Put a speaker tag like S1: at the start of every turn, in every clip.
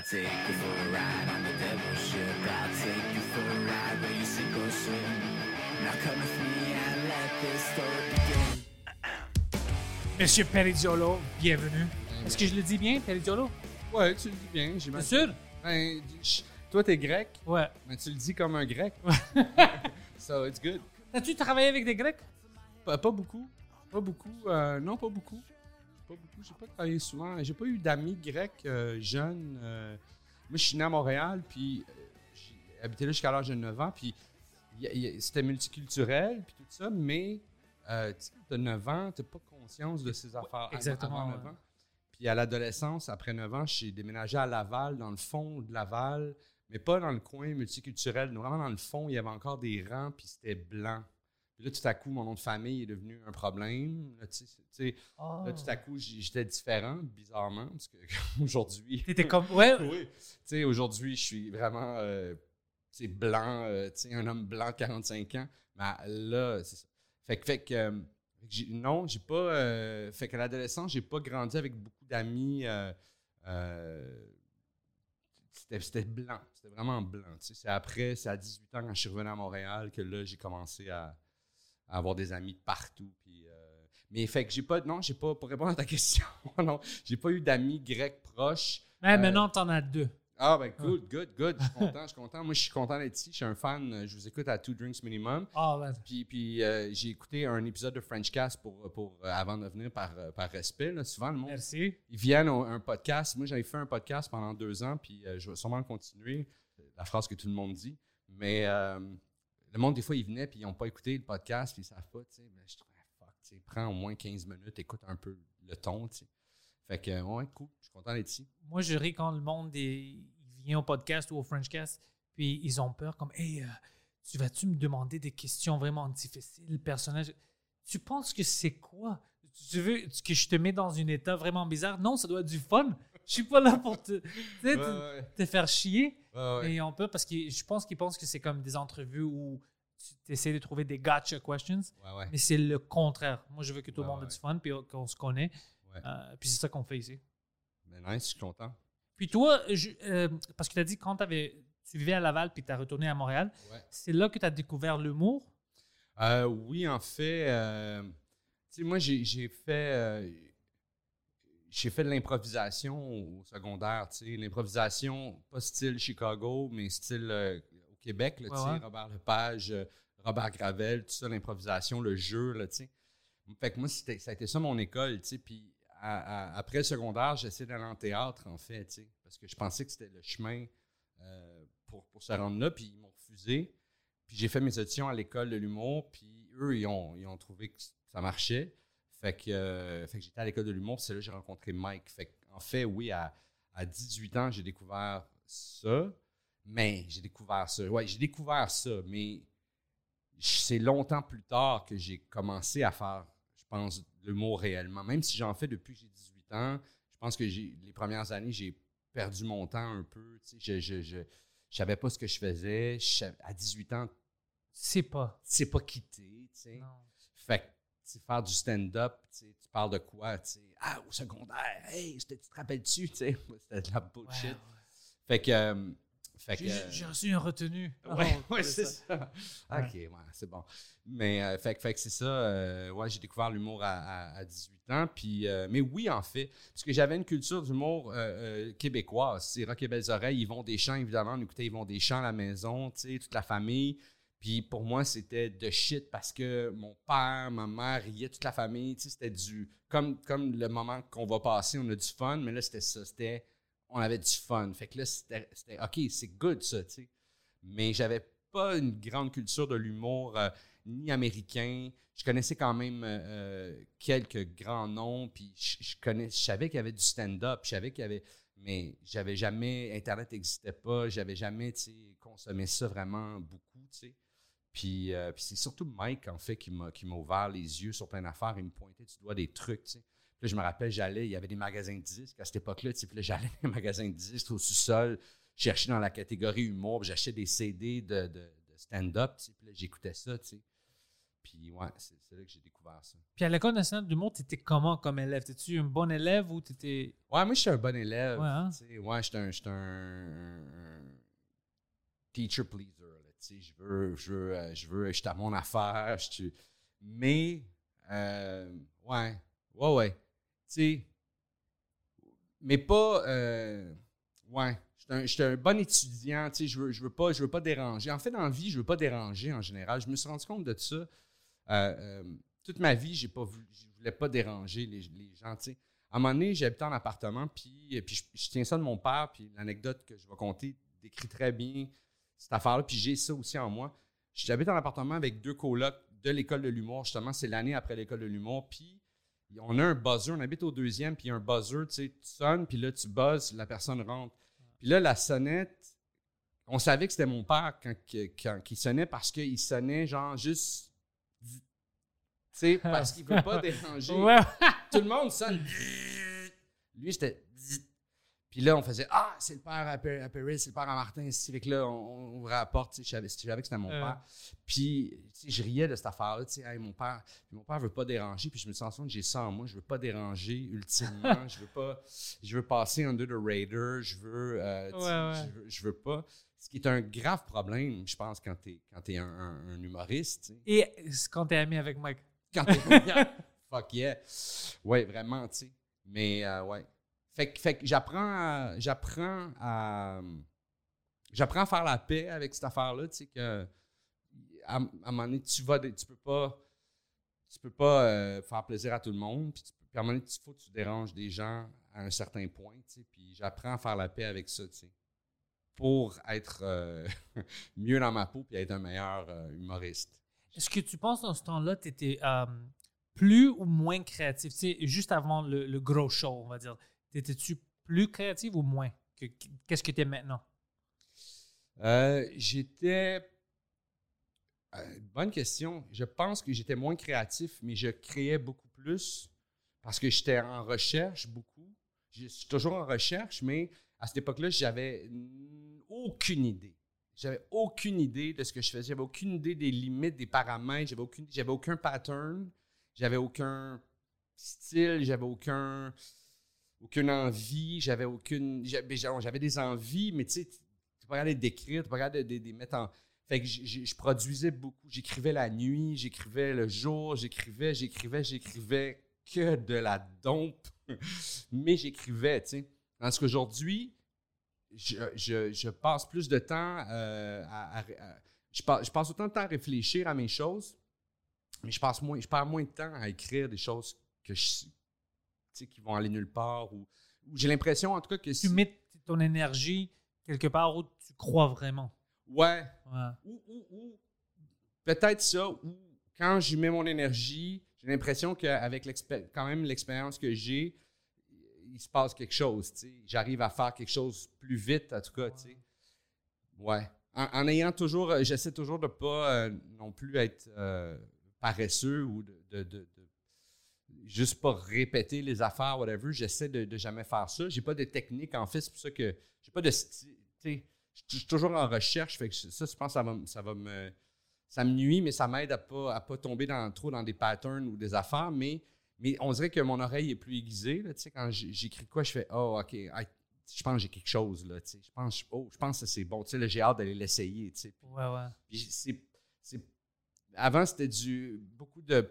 S1: I'll take you for a ride on the devil's ship. I'll take you for a ride where you sink or swim. Now come with me and let this story begin.
S2: Monsieur Periziolo, bienvenue. Est-ce que je le dis bien, Periziolo?
S3: Ouais, tu le dis bien, j'imagine.
S2: sûr?
S3: Ben, je- toi, t'es grec,
S2: Ouais.
S3: mais tu le dis comme un grec. so, it's good.
S2: As-tu travaillé avec des Grecs?
S3: Pas, pas beaucoup. Pas beaucoup. euh, non, pas beaucoup. Pas beaucoup. J'ai pas travaillé souvent. J'ai pas eu d'amis grecs euh, jeunes. euh. moi, je suis né à Montréal, puis euh, j'ai habité là jusqu'à l'âge de 9 ans, puis c'était multiculturel, puis tout ça, mais euh, tu t'as 9 ans, t'as pas conscience de ces affaires
S2: exactement,
S3: avant 9
S2: ouais.
S3: ans. Puis à l'adolescence, après 9 ans, j'ai déménagé à Laval, dans le fond de Laval, mais pas dans le coin multiculturel. Vraiment dans le fond, il y avait encore des rangs, puis c'était blanc. Puis là, tout à coup, mon nom de famille est devenu un problème. Là, tu sais,
S2: Oh.
S3: là, tout à coup, j'étais différent, bizarrement, parce que aujourd'hui.
S2: T'étais comme. Ouais.
S3: oui. Tu sais, aujourd'hui, je suis vraiment euh, tu sais, blanc, euh, tu sais, un homme blanc de 45 ans. Mais là, c'est ça. Fait que, fait que, euh, non, j'ai pas. fait qu'à l'adolescence, j'ai pas grandi avec beaucoup d'amis. c'était c'était blanc. C'était vraiment blanc. tu sais. C'est après, c'est à 18 ans, quand je suis revenu à Montréal, que là, j'ai commencé à, à avoir des amis de partout. Puis, euh, mais fait que j'ai pas. Non, j'ai pas. Pour répondre à ta question, non, j'ai pas eu d'amis grecs proches.
S2: Mais
S3: Euh,
S2: maintenant, t'en as deux.
S3: Ah, ben, good, good, good. Je suis content, je suis content. Moi, je suis content d'être ici. Je suis un fan. euh, Je vous écoute à Two Drinks Minimum.
S2: Ah, ouais.
S3: Puis, puis euh, j'ai écouté un épisode de Frenchcast pour, pour, euh, avant de venir par, euh, par respect. là. Souvent, le monde,
S2: Merci.
S3: ils viennent à un podcast. Moi, j'avais fait un podcast pendant deux ans, puis euh, je vais sûrement le continuer. La phrase que tout le monde dit. Mais euh, le monde, des fois, ils venaient, puis ils n'ont pas écouté le podcast, puis ils savent pas. tu sais. Ben, je trouvais, fuck, tu sais, prends au moins 15 minutes, écoute un peu le ton. tu sais. Fait que, ouais, cool. Je suis content d'être ici.
S2: Moi, je ris quand le monde il vient au podcast ou au Frenchcast, puis ils ont peur, comme, hey, euh, tu vas-tu me demander des questions vraiment difficiles, personnage? Tu penses que c'est quoi? Tu veux que je te mets dans un état vraiment bizarre? Non, ça doit être du fun. Je suis pas là pour te, te-
S3: ouais.
S2: te faire chier.
S3: Ouais.
S2: Et ils ont peur parce que je pense qu'ils pensent que c'est comme des entrevues où tu essaies de trouver des gotcha questions, mais c'est le contraire. Moi, je veux que tout le monde ait du fun puis qu'on se connaît. Euh, puis c'est ça qu'on fait ici.
S3: Mais nice, je suis content.
S2: Puis toi, je- euh, parce que tu as dit quand tu vivais à Laval puis tu as retourné à Montréal, c'est là que tu as découvert l'humour?
S3: Euh, oui, en fait, moi, j'ai fait, j'ai fait de l'improvisation au secondaire, tu sais, l'improvisation, pas style Chicago, mais style euh, au Québec, là, tu
S2: Ouais,
S3: sais,
S2: ouais.
S3: Robert Lepage, euh, Robert Gravel, tout ça, l'improvisation, le jeu, là, tu sais. Fait que moi, ça a été ça mon école, tu sais, puis à- à- après le secondaire, j'essayais d'aller en théâtre, en fait, tu sais, parce que je pensais que c'était le chemin euh, pour, pour se rendre là, puis ils m'ont refusé. Puis j'ai fait mes auditions à l'école de l'humour, puis eux, ils ont, ils ont trouvé que ça marchait. Fait que, euh, fait que j'étais à l'école de l'humour, c'est là que j'ai rencontré Mike. Fait que, en fait, oui, à, à 18 ans, j'ai découvert ça, mais j'ai découvert ça. Ouais, j'ai découvert ça, mais c'est longtemps plus tard que j'ai commencé à faire, je pense, l'humour réellement. Même si j'en fais depuis que j'ai 18 ans, je pense que les premières années, j'ai perdu mon temps un peu. tu sais, Je, je, je, je savais pas ce que je faisais. Je à 18 ans,
S2: C'est pas.
S3: sais pas quitter. tu sais. Fait faire du stand-up, tu parles de quoi? Ah, au secondaire, hey, tu te rappelles-tu? C'était de la bullshit.
S2: ouais.
S3: Fait que. euh, fait que
S2: J'ai reçu une retenue.
S3: Ouais,
S2: Oh,
S3: ouais, c'est ça. OK, ouais, c'est bon. Mais euh, fait, que- fait que c'est ça. euh, ouais, j'ai découvert l'humour à, à- à 18 ans. Puis, euh, mais oui, en fait, parce que j'avais une culture d'humour euh, euh, québécoise. C'est Rock et Belles Oreilles, Yvon Deschamps, évidemment. On écoutait Yvon Deschamps à la maison, tu sais, toute la famille. Puis pour moi, c'était de shit parce que mon père, ma mère riaient, toute la famille. Tu sais, c'était du. Comme, comme le moment qu'on va passer, on a du fun, mais là, c'était ça. C'était. On avait du fun. Fait que là, c'était. OK, c'est good, ça, tu sais. Mais j'avais pas une grande culture de l'humour, euh, ni américain. Je connaissais quand même euh, euh, quelques grands noms, puis je, connais, je savais qu'il y avait du stand-up, je savais qu'il y avait. Mais j'avais jamais. Internet n'existait pas, j'avais jamais, consommé ça vraiment beaucoup, tu sais. Puis, euh, puis c'est surtout Mike, en fait, qui m'a, qui m'a ouvert les yeux sur plein d'affaires. Il me pointait du doigt des trucs, tu sais. Puis là, je me rappelle, j'allais, il y avait des magasins de disques à cette époque-là, tu sais. Puis là, j'allais dans les magasins de disques au sous-sol, chercher dans la catégorie humour, j'achetais des CD de, de- de stand-up, tu sais. Puis là, j'écoutais ça, tu sais. puis ouais, c'est c'est là que j'ai découvert ça.
S2: Puis à l'École nationale du monde, t'étais comment comme élève? T'étais-tu un bon élève ou t'étais.
S3: Ouais, moi, je suis un bon élève.
S2: Ouais, hein?
S3: tu sais. Ouais, je suis un, j'étais un, un teacher pleaser. Sais. Je veux, je veux, euh, je veux, je suis à mon affaire. je suis- Mais, euh, ouais, ouais, ouais. Tu sais, mais pas, euh, ouais. Un, j'étais un bon étudiant, tu sais, je veux, je veux pas, je veux pas déranger. En fait, dans la vie, je veux pas déranger en général. Je me suis rendu compte de ça. Toute ma vie, j'ai pas voulu, je voulais pas déranger les, les gens, tu sais. À un moment donné, j'habitais en appartement, puis, puis je, je tiens ça de mon père, puis l'anecdote que je vais compter décrit très bien cette affaire-là, puis j'ai ça aussi en moi. J'habite en appartement avec deux colocs de l'école de l'humour, justement, c'est l'année après l'école de l'humour, puis on a un buzzer, on habite au deuxième, puis un buzzer, tu sais, tu sonnes, puis là, tu buzzes, la personne rentre. Puis là, la sonnette, on savait que c'était mon père quand, quand, il sonnait parce qu'il sonnait genre juste. Tu sais, parce qu'il ne veut pas déranger. Tout le monde sonne. Lui, c'était. Puis là, on faisait Ah, c'est le père à Perry, c'est le père à Martin. ici. Fait que là, on, on ouvrait la porte. tu sais, Je savais, je savais que c'était mon
S2: Euh.
S3: père. Puis, tu sais, je riais de cette affaire-là. Tu sais, Hey, mon père, puis mon père veut pas déranger. Puis je me sens que j'ai ça en moi. Je veux pas déranger ultimement. je veux pas. Je veux passer under the radar. Je veux. euh,
S2: Ouais, ouais.
S3: Je, veux je veux pas. Ce qui est un grave problème, je pense, quand t'es un, un- un humoriste. tu sais.
S2: Et quand t'es ami avec Mike.
S3: Quand t'es Fuck yeah. Ouais, vraiment, tu sais. Mais euh, ouais. Fait, que- j'apprends à. J'apprends à. J'apprends à faire la paix avec cette affaire-là, tu sais, que. À, un moment donné, tu vas. Tu peux pas. Tu peux pas euh, faire plaisir à tout le monde. Puis, tu à un moment donné, faut que tu déranges des gens à un certain point. Puis j'apprends à faire la paix avec ça. Pour être euh, mieux dans ma peau puis être un meilleur euh, humoriste.
S2: Est-ce que tu penses dans ce temps-là, tu étais plus ou moins créatif? Juste avant le gros show, on va dire? Étais-tu plus créatif ou moins? Que- Qu'est-ce que tu es maintenant?
S3: Euh, j'étais. euh, bonne question. Je pense que j'étais moins créatif, mais je créais beaucoup plus parce que j'étais en recherche beaucoup. Je suis toujours en recherche, mais à cette époque-là, j'avais aucune idée. J'avais aucune idée de ce que je faisais. J'avais aucune idée des limites, des paramètres. J'avais aucune, j'avais aucun pattern. J'avais aucun style. J'avais aucun, aucune envie. J'avais aucune. J'avais, j'avais des envies, mais tu sais, tu pas regarder d'écrire, tu pas regarder de, de- de mettre en. Fait que je produisais beaucoup. J'écrivais la nuit, j'écrivais le jour, j'écrivais, j'écrivais, j'écrivais que de la dompe. Mais j'écrivais, tu sais. Tandis qu'aujourd'hui, je, je- passe plus de temps euh, à, je, passe, je passe autant de temps à réfléchir à mes choses, mais je passe moins, je perds moins de temps à écrire des choses que je, qui vont aller nulle part ou, ou j'ai l'impression en tout cas que
S2: Tu
S3: si-
S2: mets ton énergie quelque part où tu crois vraiment.
S3: ouais,
S2: Ouais.
S3: ou, ou- ou peut-être ça, ou quand j'y mets mon énergie, j'ai l'impression qu'avec quand même l'expérience que j'ai, il se passe quelque chose. tu sais. J'arrive à faire quelque chose plus vite, en tout cas. tu sais. Ouais. En, en ayant toujours, euh, j'essaie toujours de pas euh, non plus être euh, paresseux ou de, de- de- de juste pas répéter les affaires, whatever. J'essaie de, de jamais faire ça. J'ai pas de technique, en fait. C'est pour ça que j'ai pas de style. Je suis toujours en recherche. Fait que ça, je pense que ça va, me- ça va me. Ça me nuit, mais ça m'aide à pas, à pas tomber dans, trop dans des patterns ou des affaires. Mais, mais on dirait que mon oreille est plus aiguisée. Là, tu sais, quand j'écris quoi, je fais Oh, OK, je pense que j'ai quelque chose. Là, je, pense, oh, je pense que c'est bon. J'ai hâte d'aller l'essayer.
S2: Ouais, ouais.
S3: Avant, c'était du beaucoup de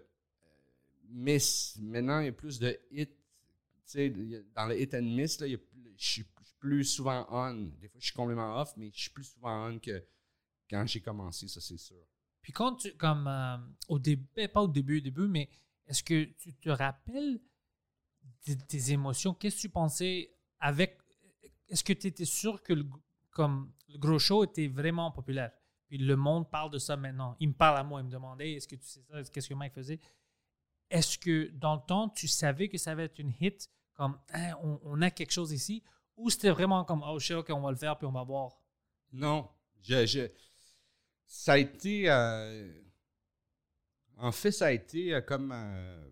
S3: miss. Maintenant, il y a plus de hit. Dans le hit and miss, là, je suis plus souvent on. Des fois, je suis complètement off, mais je suis plus souvent on que quand j'ai commencé, ça, c'est sûr.
S2: Puis quand tu, comme euh, au début, pas au début, au début, mais est-ce que tu te rappelles de tes émotions? Qu'est-ce que tu pensais avec. Est-ce que tu étais sûr que le, comme, le gros show était vraiment populaire? Puis le monde parle de ça maintenant. Il me parle à moi, il me demandait est-ce que tu sais ça, qu'est-ce que Mike faisait? Est-ce que dans le temps, tu savais que ça allait être une hit, comme Hein, on, a quelque chose ici, ou c'était vraiment comme oh shit, ok, on va le faire puis on va voir?
S3: Non, je, je- ça a été. euh, en fait, ça a été euh, comme euh,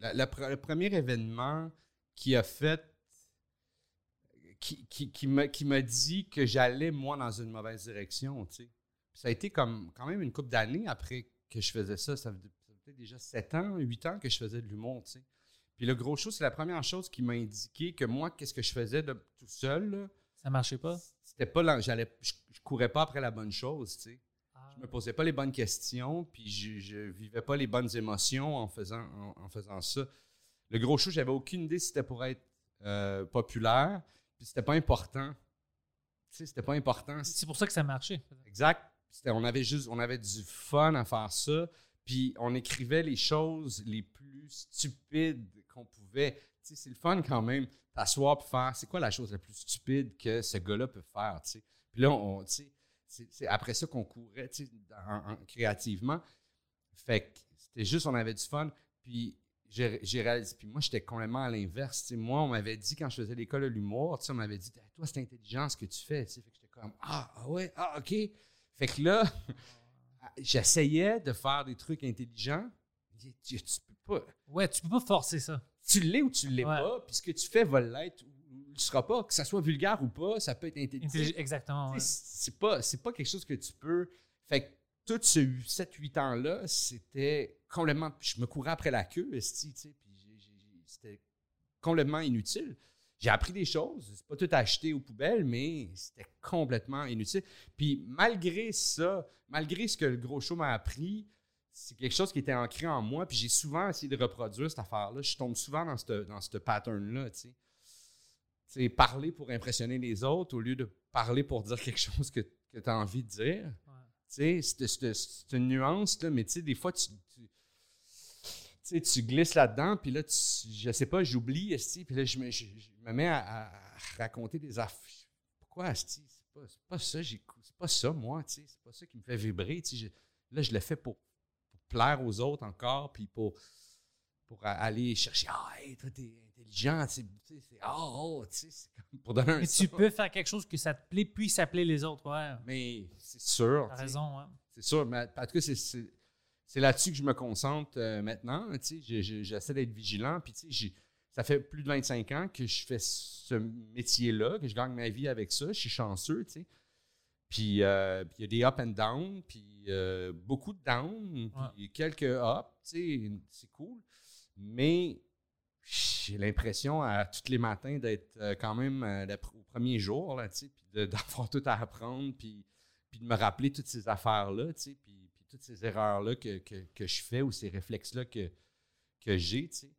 S3: le premier événement qui a fait. qui, qui, qui m'a dit que j'allais, moi, dans une mauvaise direction. tu sais. Ça a été comme quand même une couple d'années après que je faisais ça. Ça déjà 7 ans, 8 ans que je faisais de l'humour, tu sais. Puis le gros show, c'est la première chose qui m'a indiqué que moi, qu'est-ce que je faisais de tout seul, là,
S2: Ça marchait pas?
S3: c'était pas la- j'allais je, je courais pas après la bonne chose, tu sais.
S2: Ah.
S3: Je me posais pas les bonnes questions, puis je, vivais pas les bonnes émotions en faisant, en, en faisant ça. Le gros show, j'avais aucune idée si c'était pour être euh, populaire, puis c'était pas important. Tu sais, c'était pas important.
S2: C'est pour ça que ça marchait.
S3: Exact. On avait juste, on avait du fun à faire ça, puis on écrivait les choses les plus stupides qu'on pouvait. Tu c'est le fun quand même, t'asseoir puis faire, c'est quoi la chose la plus stupide que ce gars-là peut faire, tu sais? Puis là, on, tu c'est après ça qu'on courait, créativement. Fait que c'était juste, on avait du fun, puis j'ai réalisé, puis moi, j'étais complètement à l'inverse. Moi, on m'avait dit, quand je faisais l'école de l'humour, tu on m'avait dit, toi, c'est intelligent ce que tu fais, tu sais. Fait que j'étais comme, ah, ah ouais, ah, OK. Fait que là, j'essayais de faire des trucs intelligents. Tu, tu- peux pas.
S2: Ouais, tu peux pas forcer ça.
S3: Tu l'es ou tu l'es
S2: Ouais.
S3: pas, puis ce que tu fais va l'être ou ne le sera pas. Que ça soit vulgaire ou pas, ça peut être intelligent.
S2: Intellig- Exactement. ouais.
S3: C'est pas, pas quelque chose que tu peux. Fait que tout ce 7-8 ans-là, c'était complètement. Je me courais après la queue, c'était complètement inutile. J'ai appris des choses. C'est pas tout acheté aux poubelles, mais c'était complètement inutile. Puis malgré ça, malgré ce que le gros show m'a appris, c'est quelque chose qui était ancré en moi. Puis j'ai souvent essayé de reproduire cette affaire-là. Je tombe souvent dans ce dans pattern-là, tu sais. Parler pour impressionner les autres au lieu de parler pour dire quelque chose que, que tu as envie de dire.
S2: Ouais.
S3: Tu sais, c'est- une nuance, là, mais tu sais, des fois, tu sais, tu glisses là-dedans, puis là, tu, je sais pas, j'oublie, puis là, je me, je, je me mets à, à raconter des affaires. Pourquoi, esti? C'est pas, c'est pas ça, j'écoute. C'est pas ça, moi, tu sais. C'est pas ça qui me fait vibrer, tu sais. Je- Là, je le fais pour, pour plaire aux autres encore, puis pour, pour aller chercher. Ah, hey, toi, t'es intelligent, tu sais, c'est ah, oh, tu sais, c'est comme pour donner un
S2: Mais tu peux faire quelque chose que ça te plaît, puis ça plaît les autres. Ouais.
S3: Mais c'est sûr.
S2: T'as raison. Ouais.
S3: C'est sûr, mais en tout cas, c'est- c'est là-dessus que je me concentre euh, maintenant. J'essaie d'être vigilant. Puis, tu sais, j'ai- ça fait plus de 25 ans que je fais ce métier-là, que je gagne ma vie avec ça. Je suis chanceux, tu sais. Puis, euh, il y a des up and down, puis euh, beaucoup de down, puis quelques up, tu sais, c'est cool. Mais j'ai l'impression à tous les matins d'être euh, quand même au premier jour, là, tu sais, puis d'avoir tout à apprendre, puis puis de me rappeler toutes ces affaires-là, tu sais, puis, puis toutes ces erreurs-là que, que- que je fais ou ces réflexes-là que, que j'ai, tu sais.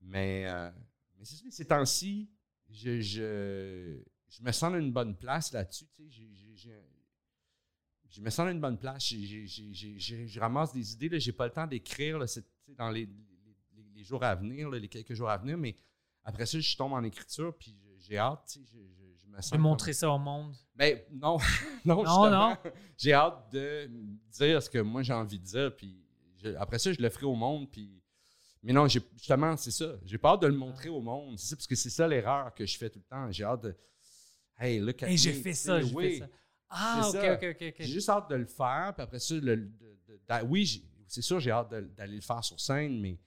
S3: Mais, euh, mais c'est ces temps-ci, je, je, je me sens dans une bonne place là-dessus, tu sais. Je me sens dans une bonne place. J'ai- je ramasse des idées, là. J'ai pas le temps d'écrire, là, c'est- dans les, les- jours à venir, les quelques jours à venir, mais après ça, je tombe en écriture, puis j'ai hâte, je, je- je me sens
S2: De
S3: comme-
S2: montrer ça au monde.
S3: ben non, non,
S2: Non.
S3: J'ai hâte de dire ce que moi j'ai envie de dire, puis je- après ça, je le ferai au monde, puis... Mais non, justement, c'est ça. J'ai pas hâte de le montrer au monde, c'est ça, parce que c'est ça l'erreur que je fais tout le temps. J'ai hâte de... Hey, look at
S2: Et j'ai fait ça, j'ai
S3: oui.
S2: fait ça. Ah, ok,
S3: ça.
S2: ok, ok, ok.
S3: J'ai juste hâte de le faire, puis après ça, le- de- de- d'a- oui, c'est sûr, j'ai hâte d'aller le faire sur scène, mais,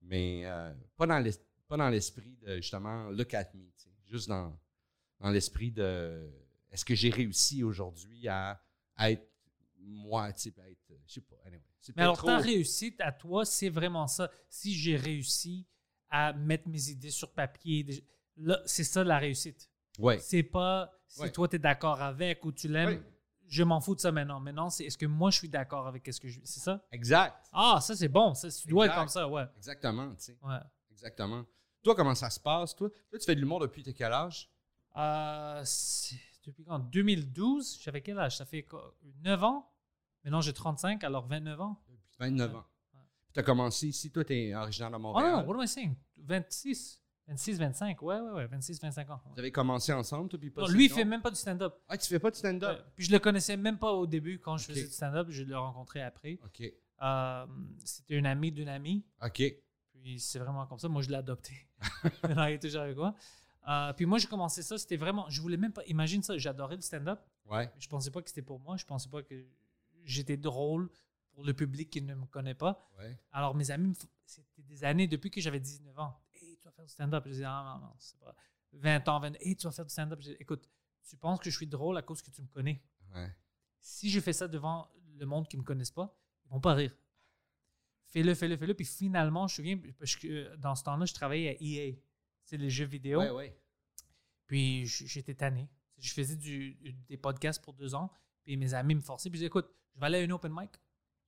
S3: mais euh, pas dans l'esprit de justement look at me, juste dans, dans l'esprit de est-ce que j'ai réussi aujourd'hui à, à être moi, tu sais, puis à être, je sais pas, anyway.
S2: Mais alors, ta réussite à toi, c'est vraiment ça. Si j'ai réussi à mettre mes idées sur papier, là, c'est ça la réussite.
S3: Ouais.
S2: C'est pas si
S3: Ouais.
S2: toi, tu es d'accord avec ou tu l'aimes.
S3: Ouais.
S2: Je m'en fous de ça maintenant. Maintenant, c'est est-ce que moi, je suis d'accord avec ce que je. C'est ça?
S3: Exact.
S2: Ah, ça, c'est bon. Ça, tu dois être comme ça, ouais.
S3: Exactement, tu sais.
S2: ouais.
S3: Exactement. Toi, comment ça se passe, toi? Toi, tu fais de l'humour depuis quel âge?
S2: Euh, depuis quand? 2012, j'avais quel âge? Ça fait quoi? 9 ans? Maintenant, j'ai 35, alors 29 ans.
S3: Depuis 29 ans.
S2: Ouais.
S3: Tu as commencé ici, toi, tu es originaire de
S2: Oh
S3: Montréal.
S2: non, what am I saying? 26. 26, 25. Ouais, ouais, ouais. 26, 25 ans.
S3: Vous avez commencé ensemble, toi, puis pas
S2: Non, lui, il fait même pas du stand-up.
S3: Ah, tu fais pas de stand-up?
S2: Ouais. Puis je le connaissais même pas au début quand je faisais du stand-up. Je l'ai rencontré après.
S3: OK.
S2: Euh, C'était une amie d'une amie.
S3: OK.
S2: Puis c'est vraiment comme ça. Moi, je l'ai adopté. Maintenant, il est toujours avec moi. Euh, puis moi, j'ai commencé ça. C'était vraiment. Je voulais même pas. Imagine ça. J'adorais le stand-up.
S3: Ouais.
S2: Je pensais pas que c'était pour moi. Je pensais pas que j'étais drôle pour le public qui ne me connaît pas.
S3: Ouais.
S2: Alors, mes amis, c'était des années depuis que j'avais 19 ans. Hey, tu vas faire du stand-up. Je disais, ah, non, non, c'est pas. 20 ans, 20 Hey, tu vas faire du stand-up. Je dis, Écoute, tu penses que je suis drôle à cause que tu me connais.
S3: Ouais.
S2: Si je fais ça devant le monde qui ne me connaisse pas, ils vont pas rire. fais-le, fais-le, fais-le. Puis finalement, je me souviens, parce que euh, dans ce temps-là, je travaillais à EA. C'est les jeux vidéo.
S3: Ouais, ouais.
S2: Puis j'étais tanné. Je faisais du- des podcasts pour deux ans. Puis mes amis me forçaient. Puis je disais, écoute, je vais aller à une open mic.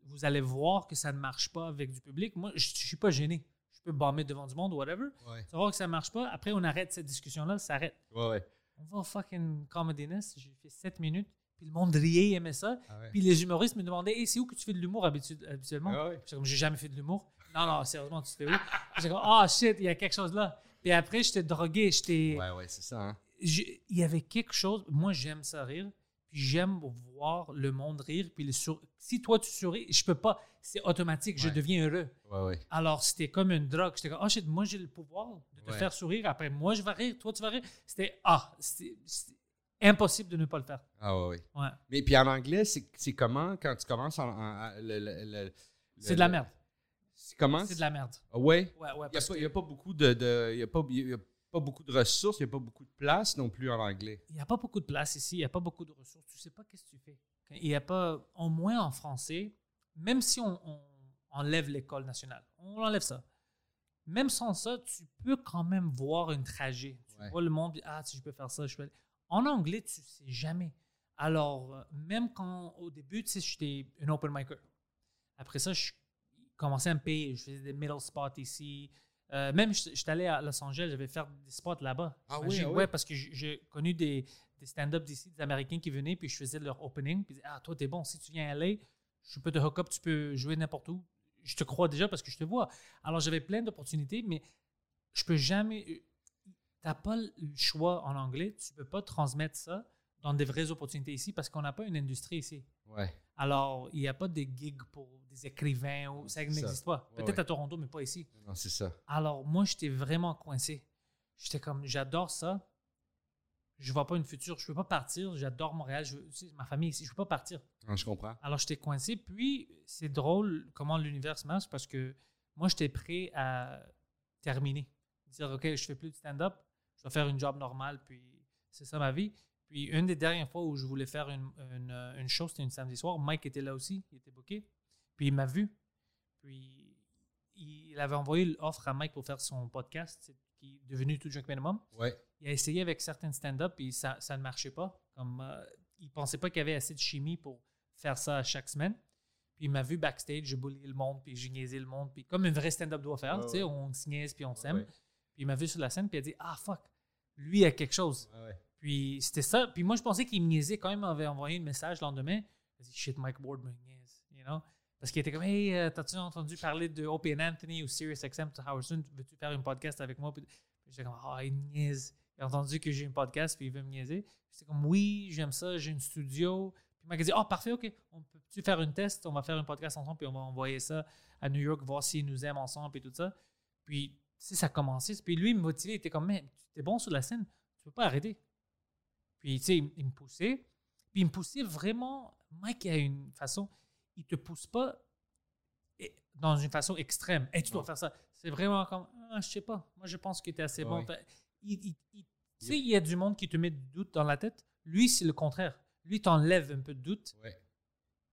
S2: Vous allez voir que ça ne marche pas avec du public. Moi, je ne suis pas gêné. Je peux bomber devant du monde ou whatever.
S3: Ouais.
S2: Tu vas voir que ça ne marche pas. Après, on arrête cette discussion-là. Ça arrête.
S3: Ouais, ouais.
S2: On va au fucking Comedy Nest. J'ai fait sept minutes. Puis le monde riait, aimait ça.
S3: Ah ouais.
S2: Puis les humoristes me demandaient, hey, c'est où que tu fais de l'humour habitu- habituellement?
S3: Ah ouais.
S2: Comme, j'ai jamais fait de l'humour. Non, non, sérieusement, tu fais où? J'étais comme, ah shit, il y a quelque chose là. Puis après, j'étais drogué. J'étais.
S3: Ouais, ouais, c'est ça. Hein?
S2: il y avait quelque chose. Moi, j'aime ça rire. Puis j'aime voir le monde rire. Puis le sour- si toi, tu souris, je peux pas. C'est automatique. Je deviens heureux.
S3: Ouais, ouais.
S2: Alors, c'était comme une drogue. J'étais comme, ah shit, moi, j'ai le pouvoir de te faire sourire. Après, moi, je vais rire. Toi, tu vas rire. C'était, ah, impossible de ne pas le faire.
S3: Ah, ouais, ouais. Mais puis en anglais, c'est c'est comment quand tu commences en. en- en- le- le- le-
S2: C'est de la merde.
S3: C'est comment?
S2: C'est de la merde.
S3: Ah ouais?
S2: Ouais, ouais.
S3: Il n'y a, pas-
S2: que-
S3: il y a pas beaucoup de. de- y a pas, y a pas beaucoup de ressources, il n'y a pas beaucoup de place non plus en anglais.
S2: Il n'y a pas beaucoup de place ici, il n'y a pas beaucoup de ressources. Tu ne sais pas qu'est-ce que tu fais. Il n'y a pas, au moins en français, même si on, on enlève l'école nationale, on enlève ça. Même sans ça, tu peux quand même voir une trajet. Tu
S3: Ouais.
S2: vois le monde, ah, si je peux faire ça, je peux. aller. En anglais, tu ne sais jamais. Alors, euh, même quand au début, tu sais, j'étais un open micer. Après ça, je commençais à me payer. Je faisais des middle spots ici. Euh, même, je suis allé à Los Angeles, j'avais fait des spots là-bas.
S3: Ah oui, ah oui?
S2: Ouais, parce que j'ai- connu des, des stand-up d'ici, des Américains qui venaient, puis je faisais leur opening. Puis ils disaient, ah, toi, t'es bon, si tu viens à LA, je peux te hook up, tu peux jouer n'importe où. Je te crois déjà parce que je te vois. Alors, j'avais plein d'opportunités, mais je peux jamais. euh, T'as pas le choix en anglais, tu peux pas transmettre ça dans des vraies opportunités ici parce qu'on n'a pas une industrie ici.
S3: Ouais.
S2: Alors, il n'y a pas de gigs pour des écrivains, ou, ça n'existe pas. Peut-être à Toronto, mais pas ici.
S3: Non, c'est ça.
S2: Alors, moi, j'étais vraiment coincé. J'étais comme, j'adore ça. Je vois pas une future. Je peux pas partir. J'adore Montréal. Je veux- tu sais, ma famille ici. Je peux pas partir.
S3: Non, je comprends.
S2: Alors, j'étais coincé. Puis, c'est drôle comment l'univers marche parce que moi, j'étais prêt à terminer. Dire, OK, je fais plus de stand-up. Je vais faire une job normale. Puis, c'est ça ma vie. Puis, une des dernières fois où je voulais faire une, une, une show, c'était une samedi soir. Mike était là aussi. Il était booké. Puis, il m'a vu. Puis, il avait envoyé l'offre à Mike pour faire son podcast, qui est devenu Tout Junk Minimum.
S3: Ouais.
S2: Il a essayé avec certains stand-up, puis ça, ça ne marchait pas. Comme, euh, il ne pensait pas qu'il y avait assez de chimie pour faire ça chaque semaine. Puis il m'a vu backstage, je bulliais le monde, puis je niaisais le monde. Puis comme un vrai stand-up doit faire,
S3: Ouais,
S2: tu sais,
S3: ouais.
S2: on se niaise, puis on s'aime. Puis il m'a vu sur la scène, puis il a dit Ah fuck, lui il a quelque chose. Puis c'était ça. Puis moi, je pensais qu'il me niaisait quand il m'avait envoyé un message le lendemain. Il dit Shit, Mike Ward me niaise. You know? Parce qu'il était comme Hey, euh, t'as-tu entendu parler de Opie and Anthony ou Sirius XM to Howard Stern Veux-tu faire un podcast avec moi? Puis j'étais comme Ah, il me niaise. Il a entendu que j'ai un podcast, puis il veut me niaiser. J'étais comme Oui, j'aime ça, j'ai une studio. Puis il m'a dit Ah, parfait, ok. On peut-tu faire une test? On va faire un podcast ensemble, puis on va envoyer ça à New York, voir s'ils nous aiment ensemble, et tout ça. Puis, sais, ça a commencé. Puis lui, il me motivait, il était comme Mais tu es bon sur la scène, tu peux pas arrêter. Puis, tu sais, il, il me poussait. Puis, il me poussait vraiment. Mike a une façon, il te pousse pas eh, dans une façon extrême. Hey, tu dois faire ça. C'est vraiment comme, ah, je sais pas. Moi, je pense que tu es assez bon.
S3: Ouais.
S2: Il- il- il- tu sais, il y a du monde qui te met du doute dans la tête. Lui, c'est le contraire. Lui, t'enlève un peu de doute,
S3: Ouais.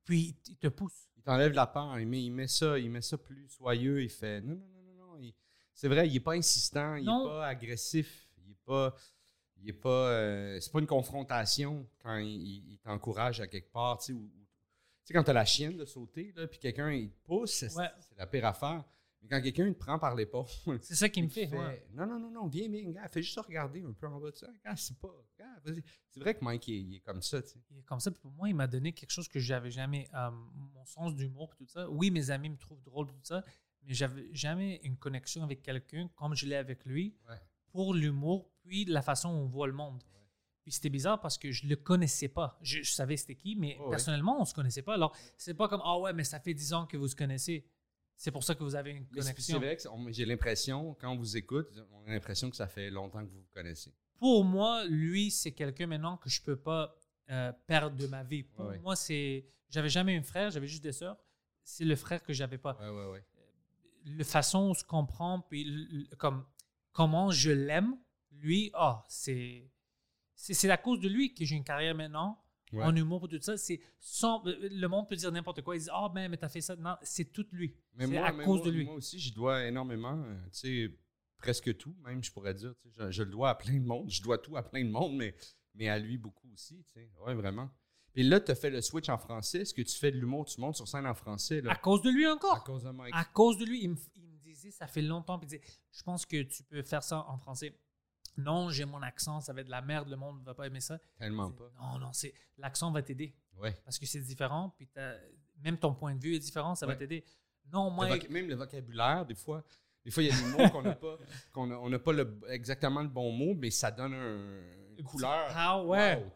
S2: puis il te pousse.
S3: Il t'enlève la peur, il met, il met ça, il met ça plus soyeux, il fait non, non, non, non, non. il- C'est vrai, il n'est pas insistant, il n'est pas agressif, il n'est pas. Il est pas. euh, c'est pas une confrontation quand il, il- il t'encourage à quelque part, tu sais, ou- ou- tu sais, quand tu as la chienne de sauter, là, puis quelqu'un il te pousse, c'est
S2: Ouais.
S3: c'est la pire affaire. Mais quand quelqu'un il te prend par l'épaule,
S2: C'est ça qui me fait. ouais.
S3: Non, non, non, non, viens, viens, gars, fais juste regarder un peu en bas de ça. C'est pas. c'est vrai que Mike, il est, il est comme ça, tu sais.
S2: Il est comme ça. Puis pour moi, il m'a donné quelque chose que j'avais jamais. euh, mon sens d'humour, tout ça. Oui, mes amis me trouvent drôle, tout ça. Mais j'avais jamais une connexion avec quelqu'un comme je l'ai avec lui
S3: Ouais.
S2: pour l'humour, puis la façon dont on voit le monde. Puis c'était bizarre parce que je le connaissais pas. Je, je savais c'était qui, mais
S3: Oh,
S2: personnellement, on se connaissait pas. Alors, c'est pas comme Ah ouais, mais ça fait 10 ans que vous se connaissez. C'est pour ça que vous avez une
S3: Mais c'est- c'est
S2: connexion.
S3: vrai que on- j'ai l'impression, quand on vous écoute, on a l'impression que ça fait longtemps que vous vous connaissez.
S2: pour moi, lui, c'est quelqu'un maintenant que je peux pas euh, perdre de ma vie. Pour
S3: Ouais,
S2: moi, c'est. J'avais jamais un frère, j'avais juste des sœurs. C'est le frère que j'avais pas.
S3: Ouais, ouais, ouais.
S2: La façon où on se comprend, puis comme comment je l'aime, lui, ah, c'est. C'est c'est à cause de lui que j'ai une carrière maintenant
S3: Ouais.
S2: en humour pour tout ça, c'est sans. Le monde peut dire n'importe quoi. Ils disent Ah, ben, mais t'as fait ça. Non, c'est tout lui.
S3: Mais
S2: C'est à
S3: mais
S2: cause
S3: moi-
S2: de lui.
S3: Moi aussi, j'y dois énormément, euh, tu sais, presque tout, même, je pourrais dire. Je, je le dois à plein de monde. Je dois tout à plein de monde, mais, mais à lui beaucoup aussi, tu sais. Ouais, vraiment. Puis là, tu as fait le switch en français. Est-ce que tu fais de l'humour, tu montes sur scène en français, là?
S2: À cause de lui
S3: À
S2: encore.
S3: cause de Mike.
S2: À cause de lui, il me, il me disait, ça fait longtemps, il disait, je pense que tu peux faire ça en français. Non, j'ai mon accent, ça va être de la merde, le monde ne va pas aimer ça.
S3: Tellement pas.
S2: Non, non, c'est l'accent va t'aider
S3: Ouais.
S2: parce que c'est différent, puis même ton point de vue est différent, ça va t'aider. Non, moi,
S3: même le vocabulaire, des fois. Des fois, il y a des mots qu'on n'a pas, qu'on a- on n'a pas le- exactement le bon mot, mais ça donne un- une couleur.
S2: Ah ouais.
S3: Wow,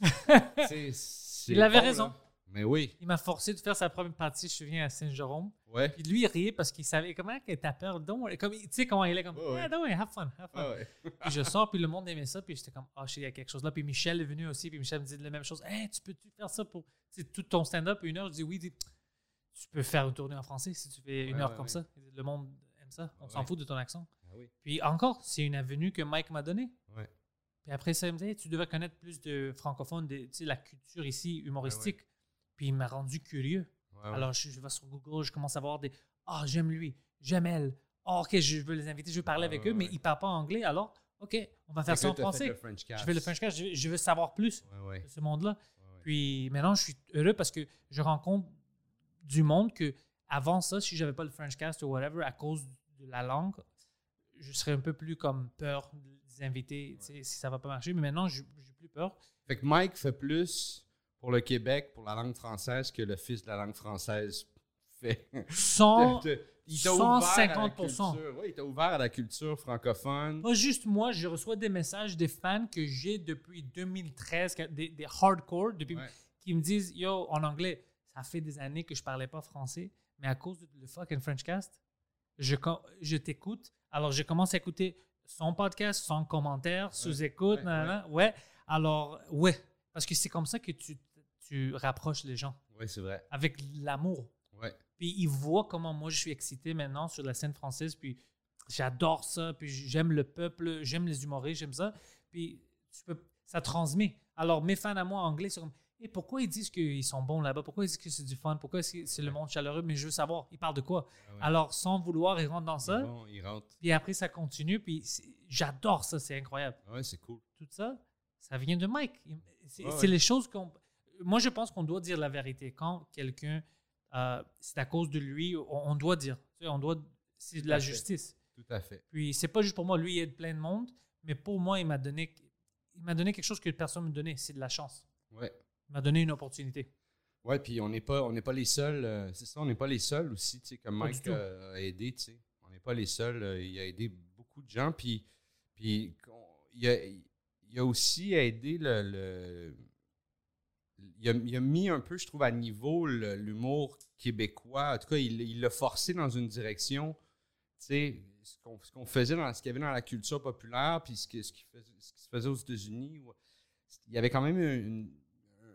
S2: Il avait
S3: bon,
S2: raison.
S3: là. Mais oui.
S2: il m'a forcé de faire sa première partie, je me souviens, à Saint-Jérôme.
S3: Ouais.
S2: Puis lui, il riait parce qu'il savait comment que t'as peur. Don't- Comme, tu sais comment il est comme, yeah, don't worry, have fun, have fun.
S3: Ah ouais.
S2: Puis je sors, puis le monde aimait ça, puis j'étais comme, ah, sais, il y a quelque chose là. Puis Michel est venu aussi, puis Michel me dit la même chose. Hey, tu peux-tu faire ça pour tout ton stand-up, une heure? Je dis oui, dit, tu peux faire une tournée en français si tu fais une
S3: Ouais,
S2: heure
S3: ouais,
S2: comme ça. Le monde aime ça, on s'en fout de ton accent.
S3: Ah oui.
S2: Puis encore, c'est une avenue que Mike m'a donnée. Puis après ça, il me dit, Hey, tu devrais connaître plus de francophones, de, tu sais, la culture ici humoristique. Puis il m'a rendu curieux.
S3: Ouais, ouais.
S2: Alors, je, je vais sur Google, je commence à voir des Ah, j'aime lui, j'aime elle. Ah, ok, je veux les inviter, je veux parler
S3: Ouais,
S2: avec eux, mais ils ne parlent pas anglais. Alors, ok, on va faire ça en français. Je fais le. French Cast, je, veux- je veux savoir plus de ce monde-là. Puis maintenant, je suis heureux parce que je rencontre du monde que avant ça, si j'avais pas le French Cast ou whatever, à cause de la langue, je serais un peu plus comme peur des invités, si ça va pas marcher. Mais maintenant, je j'ai plus peur.
S3: Fait que Mike fait plus pour le Québec, pour la langue française, que le fils de la langue française fait.
S2: Sans,
S3: Te- il t'a ouvert à la
S2: 150%.
S3: culture. Ouais, il t'a ouvert à la culture francophone.
S2: Pas juste moi, je reçois des messages des fans que j'ai depuis 2013, que- des, des hardcore, depuis,
S3: Ouais.
S2: qui me disent Yo, en anglais, ça fait des années que je parlais pas français, mais à cause du fucking Frenchcast, je, je t'écoute. Alors, je commence à écouter son podcast, son commentaire, sous-écoute,
S3: ouais.
S2: Alors, ouais, parce que c'est comme ça que tu, tu rapproches les gens,
S3: Oui, c'est vrai.
S2: avec l'amour.
S3: Ouais.
S2: Puis ils voient comment moi je suis excité maintenant sur la scène française. Puis j'adore ça. Puis j'aime le peuple, j'aime les humoristes, j'aime ça. Puis tu peux, ça transmet. Alors mes fans à moi anglais, c'est comme et pourquoi ils disent qu'ils sont bons là-bas? Pourquoi ils disent que c'est du fun? Pourquoi c'est le monde chaleureux Mais je veux savoir, ils parlent de quoi?
S3: Ah ouais.
S2: Alors sans vouloir, ils rentrent dans ça.
S3: Bon, il rentre.
S2: Puis après ça continue. Puis j'adore ça, c'est incroyable.
S3: Ouais, c'est cool.
S2: Tout ça, ça vient de Mike. C'est
S3: ouais.
S2: les choses qu'on. Moi, je pense qu'on doit dire la vérité. Quand quelqu'un, euh, c'est à cause de lui, on, on doit dire. Tu sais, on doit. C'est de la
S3: fait.
S2: justice.
S3: Tout à fait.
S2: Puis c'est pas juste pour moi. Lui, il aide plein de monde, mais pour moi, il m'a donné, il m'a donné quelque chose que personne ne me donnait. C'est de la chance.
S3: Ouais.
S2: Il m'a donné une opportunité.
S3: Ouais, puis on n'est pas, on n'est pas les seuls. euh, c'est ça, on n'est pas les seuls aussi, tu sais, comme
S2: Pas
S3: Mike euh, a aidé, tu sais. On n'est pas les seuls. il a aidé beaucoup de gens, puis, puis il, a, il a aussi aidé le. le- il, a, il a mis un peu, je trouve, à niveau l'humour québécois. En tout cas, il l'a forcé dans une direction, tu sais, ce qu'on, faisait dans ce qu'il y avait dans la culture populaire, puis ce, que- ce, qui, faisait- ce qui se faisait aux États-Unis. Il y avait quand même une,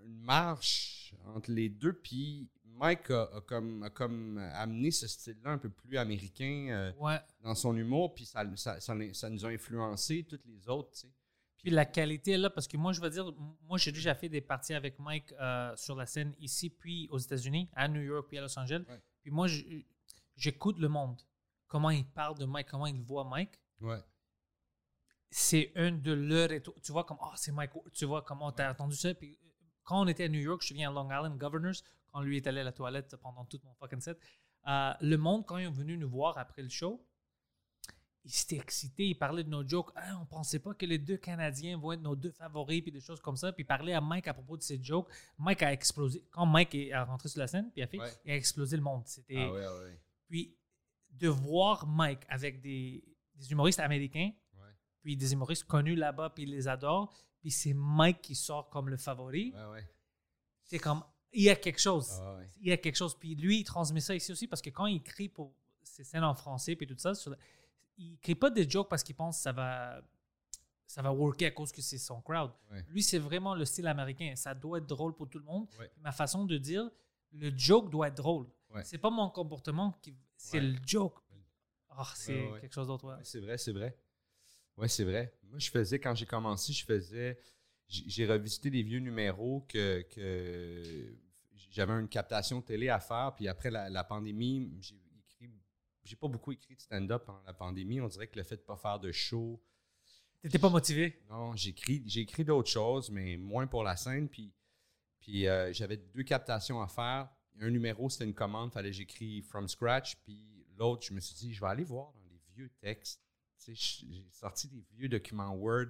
S3: une marche entre les deux, puis Mike a, a comme, a comme amené ce style-là un peu plus américain euh,
S2: Ouais.
S3: dans son humour, puis ça, ça, ça, ça nous a influencé, toutes les autres, tu sais.
S2: Puis la qualité est là, parce que moi, je veux dire, moi, j'ai déjà fait des parties avec Mike euh, sur la scène ici, puis aux États-Unis, à New York, puis à Los Angeles.
S3: Ouais.
S2: Puis moi, j'écoute le monde. Comment il parle de Mike, comment il voit Mike.
S3: Ouais.
S2: C'est un de leurs étoiles. Tu vois, comme, ah, c'est Mike. Tu vois, comment t'as entendu ça. Puis quand on était à New York, je viens à Long Island Governors, quand lui est allé à la toilette pendant tout mon fucking set, euh, le monde, quand ils sont venus nous voir après le show, ils s'étaient excités, ils parlaient de nos jokes. Ah, on pensait pas que les deux Canadiens vont être nos deux favoris, puis des choses comme ça. Puis ils parlaient à Mike à propos de ces jokes. Mike a explosé. Quand Mike est rentré sur la scène, puis il a fait,
S3: Ouais.
S2: il a explosé le monde. C'était.
S3: Ah ouais, ah ouais.
S2: Puis de voir Mike avec des, des humoristes américains, puis des humoristes connus là-bas, puis ils les adorent, puis c'est Mike qui sort comme le favori, c'est comme, il y a quelque chose.
S3: Ah.
S2: Il y a quelque chose. Puis lui, il transmet ça ici aussi parce que quand il crie pour ces scènes en français, puis tout ça, sur la- il crie pas des jokes parce qu'il pense que ça va, ça va worker à cause que c'est son crowd.
S3: Ouais.
S2: Lui, c'est vraiment le style américain. Ça doit être drôle pour tout le monde.
S3: Ouais.
S2: Ma façon de dire, le joke doit être drôle.
S3: Ouais.
S2: C'est pas mon comportement qui. C'est le joke. Ah, c'est quelque chose d'autre.
S3: c'est vrai, c'est vrai. Ouais, c'est vrai. Moi, je faisais, quand j'ai commencé, je faisais. j'ai j'ai revisité des vieux numéros que, que j'avais une captation télé à faire. Puis après la, la pandémie, j'ai pas beaucoup écrit de stand-up pendant la pandémie. On dirait que le fait de pas faire de show.
S2: T'étais pas motivé?
S3: Non, j'ai écrit, j'ai écrit d'autres choses, mais moins pour la scène. Puis, puis euh, j'avais deux captations à faire. Un numéro, c'était une commande, fallait que j'écris from scratch. Puis l'autre, je me suis dit, je vais aller voir dans les vieux textes. Tu sais, j'ai sorti des vieux documents Word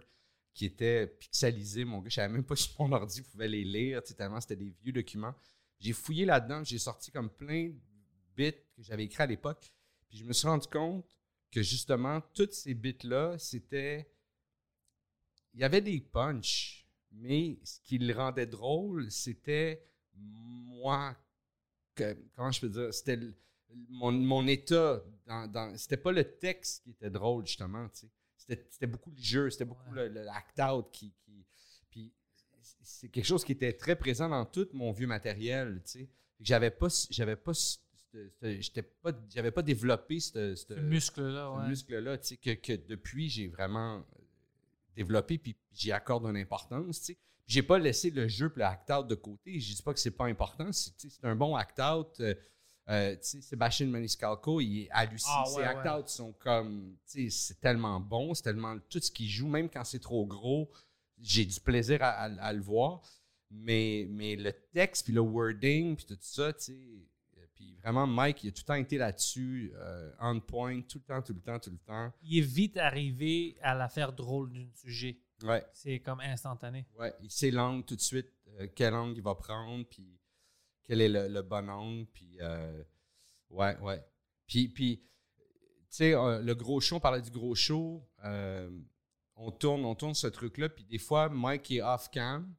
S3: qui étaient pixelisés. Mon gars, je savais même pas si mon ordi pouvait les lire, tu sais, tellement c'était des vieux documents. J'ai fouillé là-dedans, j'ai sorti comme plein de bits que j'avais écrits à l'époque. Puis je me suis rendu compte que justement, toutes ces bits-là, c'était. Il y avait des punchs, mais ce qui le rendait drôle, c'était moi. que- comment je peux dire C'était mon, mon état. Dans, dans- c'était pas le texte qui était drôle, justement. tu sais. C'était, c'était beaucoup le jeu, c'était beaucoup
S2: Ouais.
S3: le, le act-out qui. qui- puis c'est quelque chose qui était très présent dans tout mon vieux matériel. tu sais. J'avais pas, j'avais pas, j'étais pas, j'avais pas développé ce, ce-
S2: Ce muscle-là,
S3: ce
S2: ouais.
S3: muscle-là, tu sais, que, que depuis, j'ai vraiment euh, développé, puis j'y accorde une importance, tu sais. J'ai pas laissé le jeu et le act-out de côté. Je dis pas que c'est pas important. C'est un bon act-out. Euh, euh, tu sais, Sébastien Maniscalco, il est hallucinant.
S2: Ah,
S3: Ses
S2: ouais,
S3: act-outs sont comme... tu sais, C'est tellement bon. C'est tellement... Tout ce qu'il joue, même quand c'est trop gros, j'ai du plaisir à, à- à le voir. Mais, mais le texte, puis le wording, puis tout ça, tu sais... Puis vraiment, Mike, il a tout le temps été là-dessus, euh, on point, tout le temps, tout le temps, tout le temps.
S2: Il est vite arrivé à la faire drôle d'un sujet.
S3: Ouais.
S2: C'est comme instantané.
S3: Ouais, il sait l'angle tout de suite, euh, quel angle il va prendre, puis quel est le, le bon angle, puis euh, ouais, ouais. Puis, puis tu sais, euh, le gros show, on parlait du gros show, on tourne, on tourne ce truc-là, puis des fois, Mike est off-cam,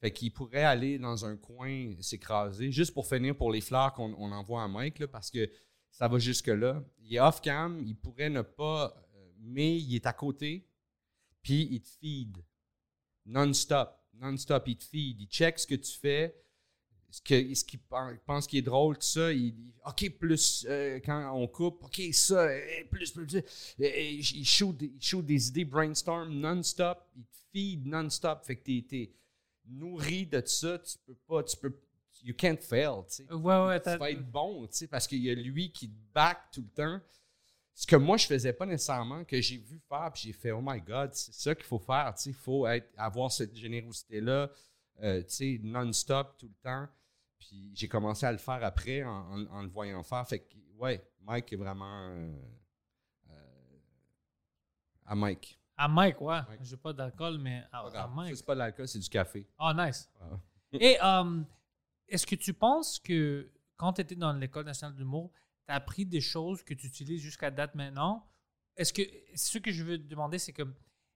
S3: fait qu'il pourrait aller dans un coin s'écraser, juste pour finir pour les fleurs qu'on on envoie à Mike, là, parce que ça va jusque-là. Il est off-cam, il pourrait ne pas, euh, mais il est à côté, puis il te feed non-stop. Non-stop, il te feed. Il check ce que tu fais, ce ce qu'il pen- pense qui est drôle, tout ça. Il dit OK, plus euh, quand on coupe, OK, ça, euh, plus, plus, plus. Il shoot, il shoot des idées brainstorm non-stop. Il te feed non-stop. Fait que t'es nourri de ça. Tu peux pas, tu peux, you can't fail, tu sais
S2: Ouais, ouais,
S3: tu vas être bon, tu sais, parce qu'il y a lui qui te back tout le temps. Ce que moi, je faisais pas nécessairement, que j'ai vu faire, puis j'ai fait, oh my God, c'est ça qu'il faut faire, tu sais, il faut être, avoir cette générosité-là, euh, tu sais, non-stop tout le temps. Puis j'ai commencé à le faire après en, en- en le voyant faire. Fait que, ouais, Mike est vraiment euh, euh, à Mike.
S2: À Mike, ouais.
S3: Ouais.
S2: J'ai pas d'alcool, mais à,
S3: Pas
S2: Mike.
S3: C'est pas de l'alcool, c'est du café.
S2: Oh, nice. Et euh, est-ce que tu penses que quand tu étais dans l'École nationale de l'humour, tu as appris des choses que tu utilises jusqu'à date maintenant? Est-ce que ce que je veux te demander, c'est que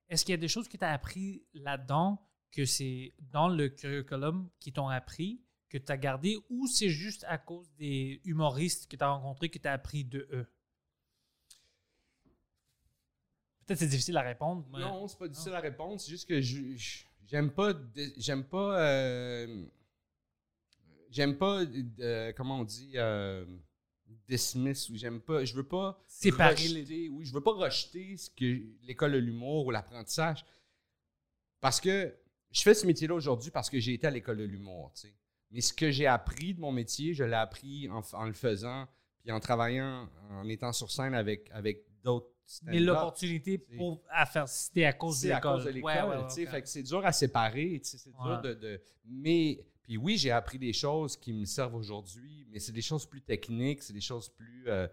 S2: est-ce qu'il y a des choses que tu as appris là-dedans, que c'est dans le curriculum qui t'ont appris, que tu as gardé, ou c'est juste à cause des humoristes que tu as rencontrés que tu as appris de eux? Peut-être c'est difficile à répondre. mais-
S3: Non, c'est pas difficile à répondre. C'est juste que j'aime pas. J'aime pas. euh, j'aime pas. euh, comment on dit euh, dismiss ou j'aime pas. Je veux pas.
S2: Séparer
S3: rejeter- Oui, je veux pas rejeter ce que l'école de l'humour ou l'apprentissage. Parce que je fais ce métier-là aujourd'hui parce que j'ai été à l'école de l'humour. tu sais. Mais ce que j'ai appris de mon métier, je l'ai appris en, en le faisant, puis en travaillant, en étant sur scène avec, avec d'autres.
S2: Mais l'opportunité pour à faire c'était à cause de
S3: C'est à
S2: l'école.
S3: cause de l'école.
S2: Ouais, ouais, ouais,
S3: tu sais,
S2: ok.
S3: Fait que c'est dur à séparer. tu C'est dur de, de- Mais. Puis oui, j'ai appris des choses qui me servent aujourd'hui, mais c'est des choses plus techniques, c'est des choses plus. euh,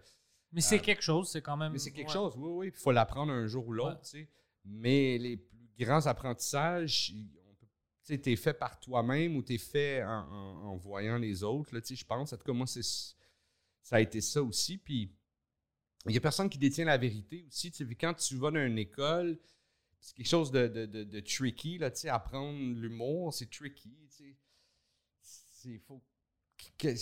S2: Mais c'est
S3: Euh,
S2: quelque chose, c'est quand même.
S3: mais c'est quelque chose, oui, oui. Il faut l'apprendre un jour ou l'autre, tu sais. Mais les plus grands apprentissages, tu t'es fait par toi-même ou t'es fait en, en- en voyant les autres, là, tu je pense. En tout cas, moi, c'est, ça a été ça aussi. Puis, il y a personne qui détient la vérité aussi. Tu sais, quand tu vas dans une école, c'est quelque chose de, de, de- de tricky, là, tu sais, apprendre l'humour, c'est tricky, tu sais. Faut que-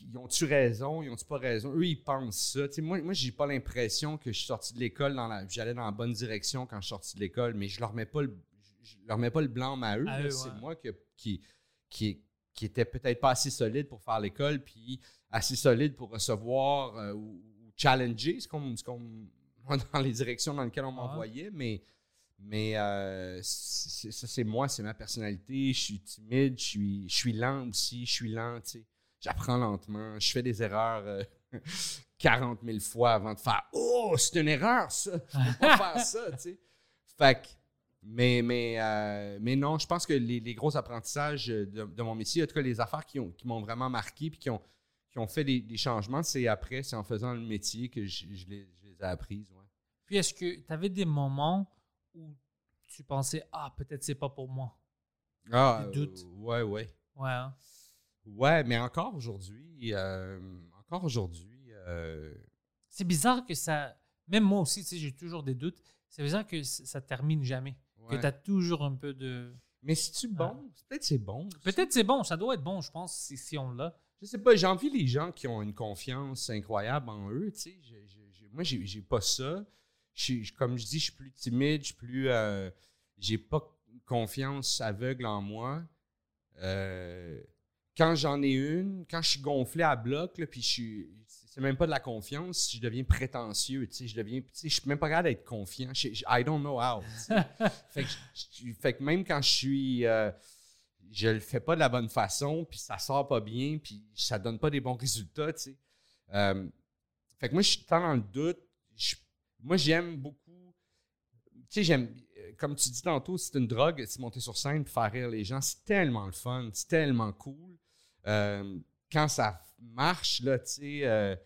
S3: ils ont-tu raison, ils ont-tu pas raison? Eux, ils pensent ça. Tu sais, moi, moi j'ai pas l'impression que je suis sorti de l'école, dans la, j'allais dans la bonne direction quand je suis sorti de l'école, mais je leur mets pas le, je leur mets pas le blanc à eux. C'est
S2: ouais.
S3: moi que- qui, qui, qui était peut-être pas assez solide pour faire l'école, puis assez solide pour recevoir euh, ou challenger ce qu'on, dans les directions dans lesquelles on
S2: Ouais.
S3: m'envoyait, mais Mais euh, ça, c'est moi, c'est ma personnalité. Je suis timide, je suis, je suis lent aussi, je suis lent, tu sais. J'apprends lentement, je fais des erreurs euh, 40 000 fois avant de faire « Oh, c'est une erreur, ça! Je peux pas faire ça, tu sais. » Fait que, mais, mais, euh, mais non, je pense que les, les gros apprentissages de, de mon métier, en tout cas les affaires qui, ont- qui m'ont vraiment marqué puis qui ont, fait des, des changements, c'est après, c'est en faisant le métier que je, je les, je les ai apprises. ouais.
S2: Puis est-ce que tu avais des moments où tu pensais Ah, peut-être c'est pas pour moi
S3: Ah,
S2: Des doutes.
S3: euh, ouais, ouais.
S2: Ouais. hein?
S3: Ouais, mais encore aujourd'hui, euh, encore aujourd'hui, euh,
S2: C'est bizarre que ça. Même moi aussi, tu sais, j'ai toujours des doutes. C'est bizarre que ça termine jamais. Que tu as toujours un peu de.
S3: mais c'est-tu bon? Peut-être c'est bon.
S2: Peut-être c'est bon, ça doit être bon, je pense, si, si on l'a.
S3: Je sais pas, j'envie les gens qui ont une confiance incroyable en eux, tu sais. Moi, j'ai j'ai pas ça. Je comme je dis, je suis plus timide, je suis plus... euh, j'ai pas confiance aveugle en moi. Euh, quand j'en ai une, quand je suis gonflé à bloc, là, puis je suis... C'est même pas de la confiance, je deviens prétentieux, tu sais. Je deviens... Tu sais, je suis même pas capable d'être confiant. Je- je- I don't know how. tu sais. fait, que, je- fait que même quand je suis... euh, je le fais pas de la bonne façon, puis ça sort pas bien, puis ça donne pas des bons résultats, tu sais. Euh, fait que moi, je suis tant dans le doute. Je- moi, j'aime beaucoup. Tu sais, j'aime. euh, Comme tu dis tantôt, c'est une drogue, c'est monter sur scène puis faire rire les gens. C'est tellement le fun, c'est tellement cool. Euh, quand ça marche, là, tu sais. euh,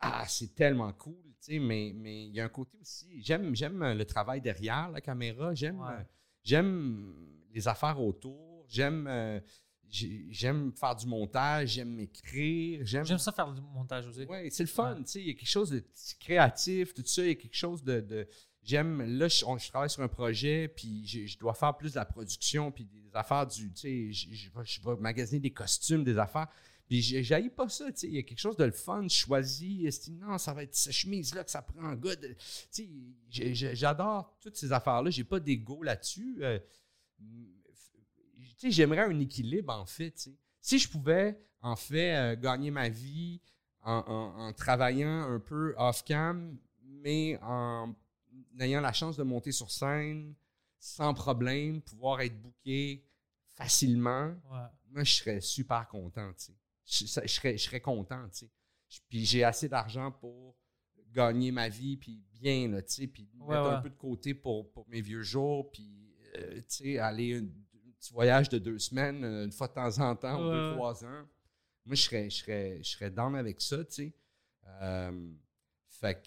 S3: ah, c'est tellement cool, tu sais, mais mais il y a un côté aussi. J'aime, j'aime le travail derrière la caméra. J'aime,
S2: Ouais.
S3: j'aime les affaires autour. J'aime, euh, j'ai- j'aime faire du montage. J'aime m'écrire. J'aime.
S2: J'aime ça faire du montage aussi.
S3: Ouais, c'est le fun,
S2: Ouais.
S3: tu sais. Il y a quelque chose de créatif, tout ça. Il y a quelque chose de. de- J'aime. Là, je, on- je travaille sur un projet, puis je, je dois faire plus de la production, puis des affaires du. Tu sais, je, je vais- magasiner des costumes, des affaires. Puis j'ai pas ça, tu sais. Il y a quelque chose de le fun. Je choisis. Non, ça va être cette chemise-là que ça prend good. Tu sais, j'adore toutes ces affaires-là. J'ai pas d'ego là-dessus. Euh, j'aimerais un équilibre, en fait. Si je pouvais, en fait, euh, gagner ma vie en, en- en travaillant un peu off-cam, mais en ayant la chance de monter sur scène sans problème, pouvoir être booké facilement,
S2: Ouais.
S3: moi, je serais super content, tu sais. Je, serais, je serais content, tu sais. Puis j'ai assez d'argent pour gagner ma vie, puis bien, là, tu sais, puis
S2: Ouais,
S3: mettre un peu de côté pour, pour mes vieux jours, puis, euh, tu sais, aller un, petit voyage de deux semaines, euh, une fois de temps en temps, ou deux, trois ans. Moi, je serais, je serais, je serais down avec ça, tu sais. Euh, fait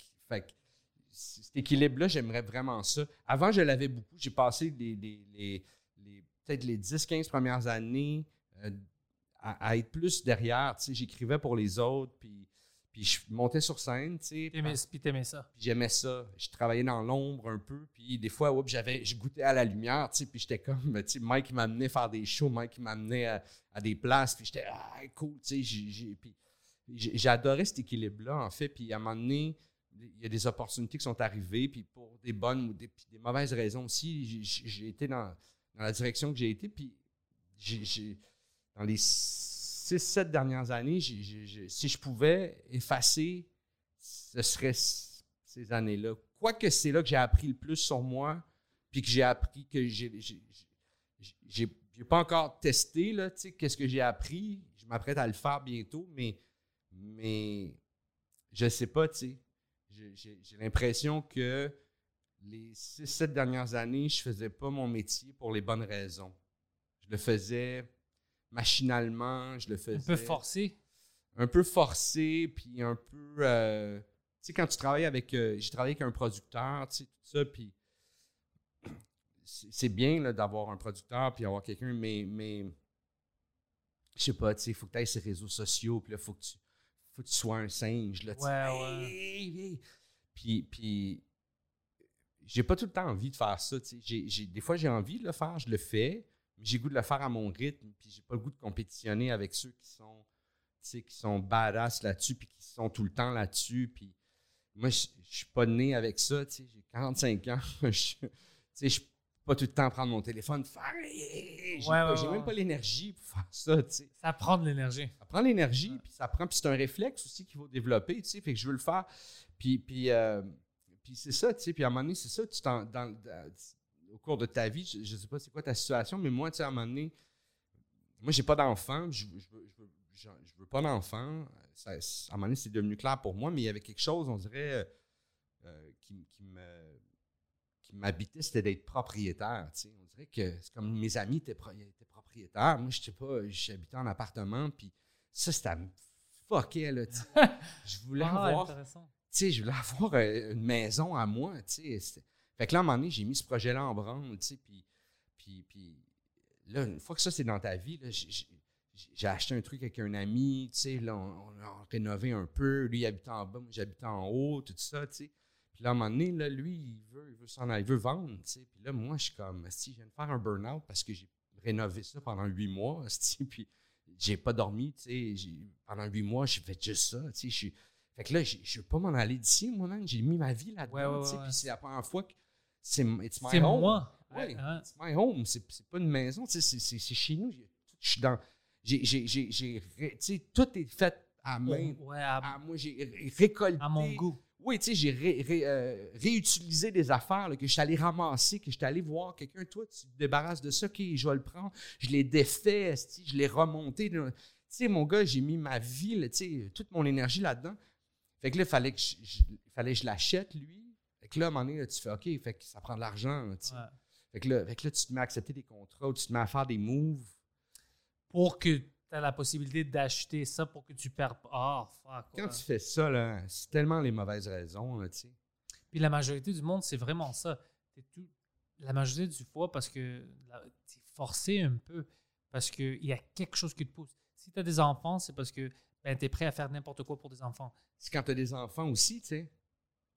S3: cet équilibre-là, j'aimerais vraiment ça. Avant, je l'avais beaucoup. J'ai passé les, les- les- les- peut-être les 10-15 premières années euh, à, à être plus derrière. Tu sais, j'écrivais pour les autres, puis, puis je montais sur scène, tu sais.
S2: T'aimais, puis t'aimais ça.
S3: Puis j'aimais ça. Je travaillais dans l'ombre un peu. Puis des fois, oups, j'avais, je goûtais à la lumière, tu sais. Puis j'étais comme, tu sais, Mike m'amenait faire des shows, Mike m'amenait à, à des places. Puis j'étais, ah, cool, tu sais. j'ai- adoré cet équilibre-là, en fait. Puis à un moment donné, il y a des opportunités qui sont arrivées. Puis pour des bonnes ou des, des mauvaises raisons aussi, j'ai- été dans, dans la direction que j'ai été. Puis j'ai- dans les 6-7 dernières années, si je pouvais effacer, ce serait ces années-là. Quoique c'est là que j'ai appris le plus sur moi, puis que j'ai appris que j'ai. pas encore testé, là, tu sais, qu'est-ce que j'ai appris. Je m'apprête à le faire bientôt, mais, mais je sais pas, tu sais. J'ai- l'impression que les 6-7 dernières années, je faisais pas mon métier pour les bonnes raisons. Je le faisais machinalement, je le faisais
S2: Un peu forcé.
S3: un peu forcé, puis un peu. euh, tu sais, quand tu travailles avec. euh, J'ai travaillé avec un producteur, tu sais, tout ça, puis. C'est bien là, d'avoir un producteur, puis avoir quelqu'un, mais. mais je sais pas, tu sais, il faut que tu ailles sur les réseaux sociaux, puis là, il faut que tu. Faut que tu sois un singe, là, tu sais.
S2: Ouais, ouais.
S3: Hey, hey. Puis, puis j'ai pas tout le temps envie de faire ça. tu sais. Des fois, j'ai envie de le faire, je le fais, j'ai goût de le faire à mon rythme, puis j'ai pas le goût de compétitionner avec ceux qui sont, tu sais, qui sont badass là-dessus, puis qui sont tout le temps là-dessus. Puis moi, je suis pas né avec ça. tu sais, J'ai 45 ans. Je- tu sais, je peux pas tout le temps prendre mon téléphone, faire. J'ai
S2: Ouais,
S3: pas-
S2: ouais,
S3: j'ai
S2: ouais.
S3: même pas l'énergie pour faire ça. tu sais.
S2: Ça prend de l'énergie.
S3: Ça prend l'énergie, puis ça prend. Puis c'est un réflexe aussi qu'il faut développer, tu sais. Fait que je veux le faire. Puis, puis, euh, puis c'est ça, tu sais. Puis à un moment donné, c'est ça, tu dans- au cours de ta vie, je, je sais pas c'est quoi ta situation, mais moi, tu sais, à un moment donné, moi, j'ai pas d'enfant, je, je, veux, je, pas d'enfant. À un moment donné, c'est devenu clair pour moi, mais il y avait quelque chose, on dirait, euh, euh, qui, qui me qui m'habitait, c'était d'être propriétaire. tu sais. On dirait que c'est comme mes amis étaient, pro- étaient propriétaires. Moi, je sais pas, j'habitais en appartement, puis ça, c'était fucker, là, tu sais. Je voulais
S2: Ah,
S3: avoir tu sais, je voulais avoir une maison à moi, tu sais. Fait que là, à un moment donné, j'ai mis ce projet-là en branle, tu sais, puis, puis, puis là, une fois que ça, c'est dans ta vie, là, j'ai- acheté un truc avec un ami, tu sais, là, on, on a rénové un peu, lui, il habitait en bas, moi, j'habitais en haut, tout ça, tu sais. Puis là, à un moment donné, là, lui, il veut, il veut s'en aller, il veut vendre, tu sais. Puis là, moi, je suis comme, si je viens de faire un burn-out parce que j'ai rénové ça pendant huit mois, esti, puis j'ai pas dormi, tu sais. Pendant huit mois, j'ai fait juste ça, tu sais. je suis- Fait que là, je veux pas m'en aller d'ici, moi, man. J'ai mis ma vie là-dedans,
S2: Ouais, ouais,
S3: tu sais.
S2: ouais.
S3: Puis c'est la première fois que c'est it's my
S2: C'est
S3: home.
S2: moi.
S3: Ouais,
S2: Hein?
S3: it's my home. C'est c'est pas une maison, c'est- chez nous. Je suis dans. J'ai, tout est fait à main.
S2: Ouais, à,
S3: À moi, j'ai ré- récolté.
S2: à mon goût.
S3: Oui, tu sais, j'ai ré- ré- euh, réutilisé des affaires là, que je suis allé ramasser, que je suis allé voir quelqu'un. Toi, tu te débarrasses de ça, OK, je vais le prendre. Je l'ai défait, je l'ai remonté. Tu sais, mon gars, j'ai mis ma vie, là, toute mon énergie là-dedans. Fait que là, il fallait que je, je- il fallait que je l'achète, lui. Que là, à un moment donné, là, tu fais OK, fait que ça prend de l'argent. là.
S2: Ouais.
S3: Fait, que là, fait que là, tu te mets à accepter des contrats, ou tu te mets à faire des moves.
S2: Pour que tu aies la possibilité d'acheter ça pour que tu perds pas. Ah, fuck.
S3: Quand
S2: ouais.
S3: tu fais ça, là, c'est tellement les mauvaises raisons, là.
S2: Puis la majorité du monde, c'est vraiment ça. T'es tout, la majorité du fois, parce que tu es forcé un peu, parce qu'il y a quelque chose qui te pousse. Si tu as des enfants, c'est parce que ben, tu es prêt à faire n'importe quoi pour des enfants.
S3: C'est quand tu as des enfants aussi, tu sais.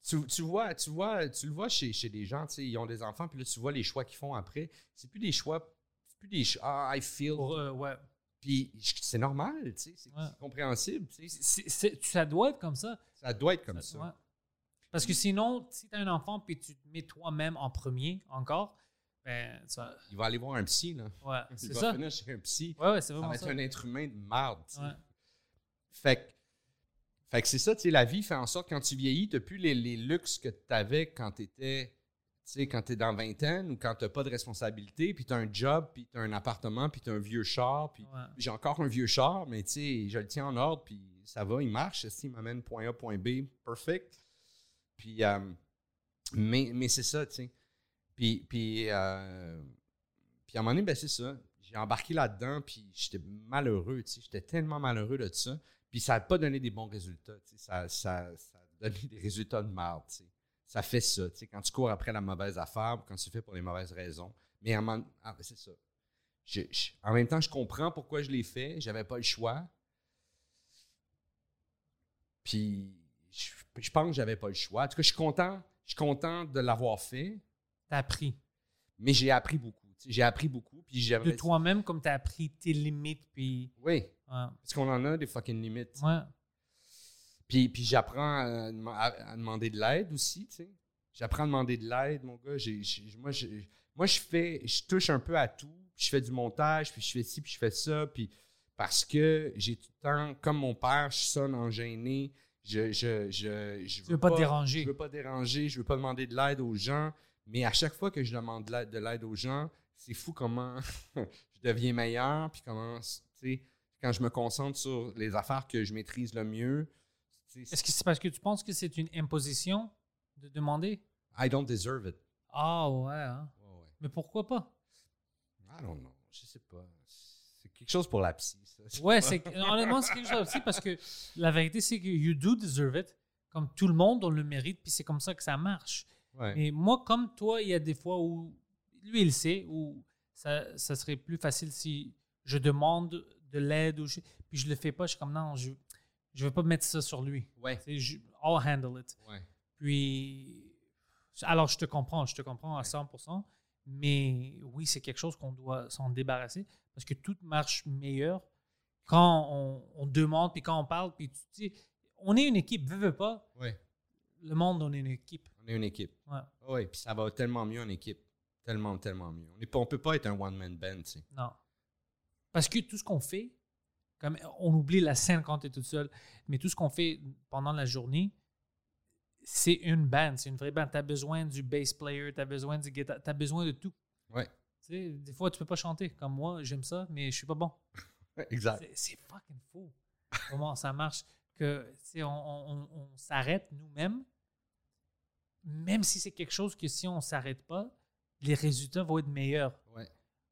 S3: Tu, tu vois, tu vois, tu le vois chez, chez des gens, ils ont des enfants, puis là, tu vois les choix qu'ils font après. C'est plus des choix, c'est plus des choix, ah, I feel.
S2: Euh, ouais.
S3: Puis c'est normal, tu sais, c'est
S2: Ouais.
S3: compréhensible,
S2: ça doit être comme ça.
S3: Ça doit être comme ça.
S2: Ouais. Parce que sinon, si tu as un enfant puis tu te mets toi-même en premier encore, ben, ça,
S3: Il va aller voir un psy, là.
S2: ouais,
S3: Il
S2: c'est
S3: va
S2: ça.
S3: finir chez un psy.
S2: Ouais, ouais, c'est
S3: Ça
S2: vraiment
S3: va être
S2: ça.
S3: un être humain de merde.
S2: Ouais.
S3: Fait que, fait que c'est ça, tu sais, la vie fait en sorte que quand tu vieillis, tu n'as plus les, les luxes que tu avais quand tu étais, tu sais, quand tu es dans vingtaine ou quand tu n'as pas de responsabilité, puis tu as un job, puis tu as un appartement, puis tu as un vieux char, puis
S2: Ouais.
S3: j'ai encore un vieux char, mais tu sais, je le tiens en ordre, puis ça va, il marche, il m'amène point A, point B, perfect. Puis, euh, mais, mais c'est ça, tu sais. Puis, puis, euh, puis à un moment donné, ben c'est ça. J'ai embarqué là-dedans, puis j'étais malheureux, tu sais. J'étais tellement malheureux de ça. Puis ça n'a pas donné des bons résultats. Ça, ça, ça a donné des résultats de merde. Ça fait ça. Quand tu cours après la mauvaise affaire, quand tu fais pour les mauvaises raisons. Mais moment- ah, ben, c'est ça. Je- je- en même temps, je comprends pourquoi je l'ai fait. J'avais pas le choix. Puis je, je pense que j'avais pas le choix. En tout cas, je suis content. Je suis content de l'avoir fait,
S2: T'as appris.
S3: mais j'ai appris beaucoup. J'ai appris beaucoup. Puis
S2: De toi-même, comme tu as appris tes limites, puis.
S3: Oui,
S2: Ouais.
S3: parce qu'on en a des fucking limites.
S2: Ouais.
S3: Puis, puis j'apprends à, dem- à- à demander de l'aide aussi, tu sais. J'apprends à demander de l'aide, mon gars. J'ai- j'ai- moi, je, moi, je fais, je touche un peu à tout. Puis je fais du montage, puis je fais ci, puis je fais ça. Puis parce que j'ai tout le temps, comme mon père, je sonne en gêné. Je, je, je, je
S2: veux pas te déranger.
S3: Je veux pas déranger, je veux pas demander de l'aide aux gens. Mais à chaque fois que je demande de l'aide- de l'aide aux gens, c'est fou comment je deviens meilleur. Puis comment, tu sais, quand je me concentre sur les affaires que je maîtrise le mieux,
S2: Est-ce que c'est parce que tu penses que c'est une imposition de demander?
S3: I don't deserve it.
S2: Ah ouais, hein?
S3: Ouais.
S2: Mais pourquoi pas?
S3: I don't know. Je sais pas. C'est quelque chose pour la psy, ça.
S2: Ouais, c'est honnêtement, c'est quelque chose aussi parce que la vérité, c'est que you do deserve it. Comme tout le monde, on le mérite, puis c'est comme ça que ça marche. Mais moi, comme toi, il y a des fois où lui, il sait, où ça, ça serait plus facile si je demande de l'aide ou je, puis je le fais pas. Je suis comme non, je je veux pas mettre ça sur lui.
S3: Ouais.
S2: Je- I'll handle it.
S3: Ouais.
S2: Puis, alors je te comprends, je te comprends à 100%, mais oui, c'est quelque chose qu'on doit s'en débarrasser parce que tout marche meilleur quand on, on demande, puis quand on parle, puis tu dis, on est une équipe, veux, veux pas,
S3: Ouais.
S2: le monde, on est une équipe.
S3: On est une équipe.
S2: Ouais.
S3: Oui, puis ça va tellement mieux en équipe. Tellement, tellement mieux. On ne peut pas être un one-man band, tu sais.
S2: Non. Parce que tout ce qu'on fait, comme on oublie la scène quand tu es toute seule, mais tout ce qu'on fait pendant la journée, c'est une band, c'est une vraie band. Tu as besoin du bass player, tu as besoin du guitar, tu as besoin de tout.
S3: Ouais.
S2: Tu sais, des fois, tu peux pas chanter. Comme moi, j'aime ça, mais je suis pas bon.
S3: Exact.
S2: C'est- fucking fou comment ça marche. Que, tu sais, on, on- on- on s'arrête nous-mêmes, même si c'est quelque chose que si on s'arrête pas, les résultats vont être meilleurs.
S3: Ouais.